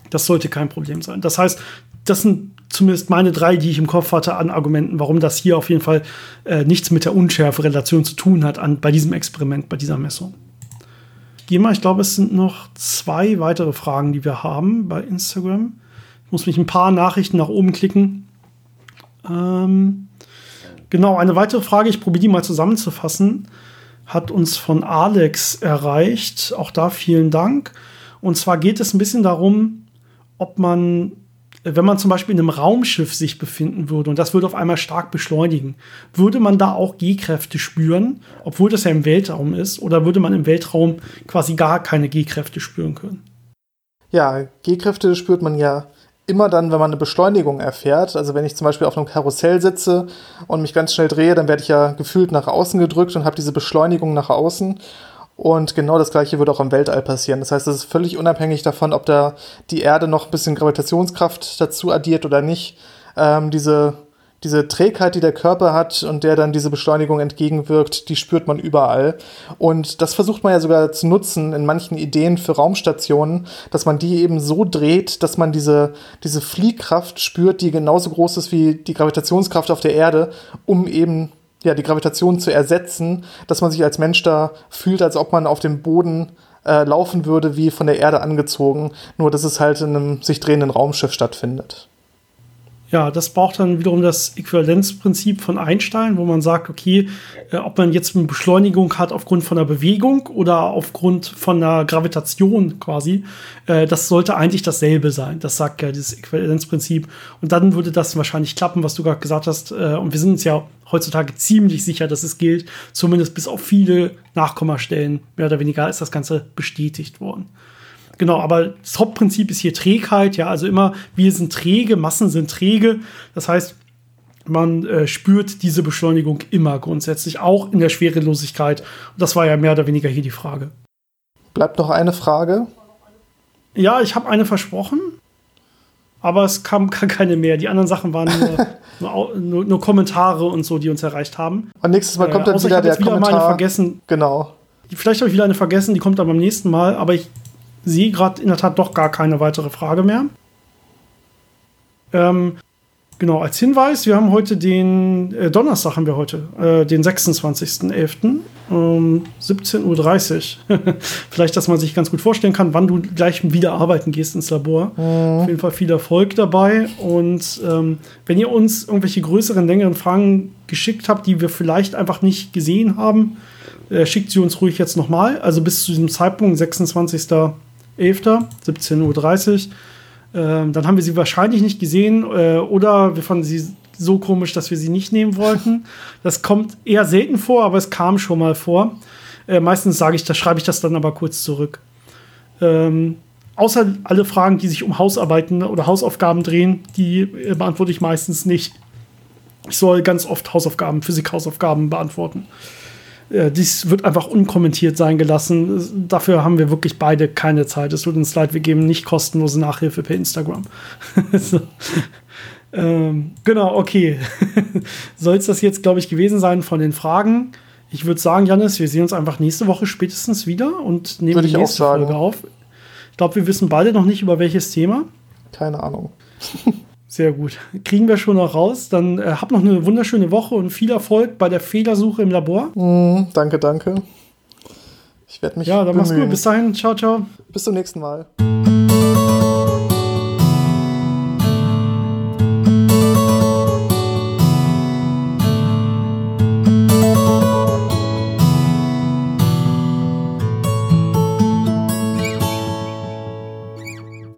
das sollte kein Problem sein. Das heißt, das sind zumindest meine drei, die ich im Kopf hatte, an Argumenten, warum das hier auf jeden Fall äh, nichts mit der Unschärfe-Relation zu tun hat an, bei diesem Experiment, bei dieser Messung. Ich mal, ich glaube, es sind noch zwei weitere Fragen, die wir haben bei Instagram. Ich muss mich ein paar Nachrichten nach oben klicken. Ähm, Genau, eine weitere Frage, ich probiere die mal zusammenzufassen, hat uns von Alex erreicht. Auch da vielen Dank. Und zwar geht es ein bisschen darum, ob man, wenn man zum Beispiel in einem Raumschiff sich befinden würde und das würde auf einmal stark beschleunigen, würde man da auch G-Kräfte spüren, obwohl das ja im Weltraum ist, oder würde man im Weltraum quasi gar keine G-Kräfte spüren können? Ja, G-Kräfte spürt man ja immer dann, wenn man eine Beschleunigung erfährt. Also wenn ich zum Beispiel auf einem Karussell sitze und mich ganz schnell drehe, dann werde ich ja gefühlt nach außen gedrückt und habe diese Beschleunigung nach außen. Und genau das gleiche wird auch im Weltall passieren. Das heißt, es ist völlig unabhängig davon, ob da die Erde noch ein bisschen Gravitationskraft dazu addiert oder nicht. Ähm, diese, diese Trägheit, die der Körper hat und der dann diese Beschleunigung entgegenwirkt, die spürt man überall. Und das versucht man ja sogar zu nutzen in manchen Ideen für Raumstationen, dass man die eben so dreht, dass man diese, diese Fliehkraft spürt, die genauso groß ist wie die Gravitationskraft auf der Erde, um eben ja, die Gravitation zu ersetzen, dass man sich als Mensch da fühlt, als ob man auf dem Boden äh, laufen würde, wie von der Erde angezogen, nur dass es halt in einem sich drehenden Raumschiff stattfindet. Ja, das braucht dann wiederum das Äquivalenzprinzip von Einstein, wo man sagt, okay, äh, ob man jetzt eine Beschleunigung hat aufgrund von einer Bewegung oder aufgrund von einer Gravitation quasi, äh, das sollte eigentlich dasselbe sein. Das sagt ja dieses Äquivalenzprinzip. Und dann würde das wahrscheinlich klappen, was du gerade gesagt hast. Äh, und wir sind uns ja heutzutage ziemlich sicher, dass es gilt. Zumindest bis auf viele Nachkommastellen, mehr oder weniger, ist das Ganze bestätigt worden. Genau, aber das Hauptprinzip ist hier Trägheit, ja, also immer, wir sind träge, Massen sind träge. Das heißt, man äh, spürt diese Beschleunigung immer grundsätzlich, auch in der Schwerelosigkeit. Und das war ja mehr oder weniger hier die Frage. Bleibt noch eine Frage? Ja, ich habe eine versprochen, aber es kam keine mehr. Die anderen Sachen waren nur, nur, nur, Kommentare und so, die uns erreicht haben. Und nächstes Mal kommt äh, dann wieder der wieder Kommentar. vergessen. Genau. Vielleicht habe ich wieder eine vergessen, die kommt dann beim nächsten Mal, aber ich sehe gerade in der Tat doch gar keine weitere Frage mehr. Ähm, genau, als Hinweis, wir haben heute den äh, Donnerstag haben wir heute, äh, den 26.11. um 17.30 Uhr. Vielleicht, dass man sich ganz gut vorstellen kann, wann du gleich wieder arbeiten gehst ins Labor. Mhm. Auf jeden Fall viel Erfolg dabei. Und ähm, wenn ihr uns irgendwelche größeren, längeren Fragen geschickt habt, die wir vielleicht einfach nicht gesehen haben, äh, schickt sie uns ruhig jetzt nochmal. Also bis zu diesem Zeitpunkt, 26. 11. 17.30 Uhr. Ähm, dann haben wir sie wahrscheinlich nicht gesehen äh, oder wir fanden sie so komisch, dass wir sie nicht nehmen wollten. Das kommt eher selten vor, aber es kam schon mal vor. Äh, meistens sage ich, da schreibe ich das dann aber kurz zurück. Ähm, außer alle Fragen, die sich um Hausarbeiten oder Hausaufgaben drehen, die äh, beantworte ich meistens nicht. Ich soll ganz oft Hausaufgaben, Physikhausaufgaben beantworten. Äh, dies wird einfach unkommentiert sein gelassen. Dafür haben wir wirklich beide keine Zeit. Es tut uns leid, wir geben nicht kostenlose Nachhilfe per Instagram. so. ähm, genau, okay. Soll es das jetzt, glaube ich, gewesen sein von den Fragen? Ich würde sagen, Janis, wir sehen uns einfach nächste Woche spätestens wieder und nehmen die nächste Folge auf. Ich glaube, wir wissen beide noch nicht über welches Thema. Keine Ahnung. Sehr gut. Kriegen wir schon noch raus. Dann äh, hab noch eine wunderschöne Woche und viel Erfolg bei der Fehlersuche im Labor. Mm, danke, danke. Ich werde mich. Ja, dann bemühen. mach's gut. Bis dahin. Ciao, ciao. Bis zum nächsten Mal.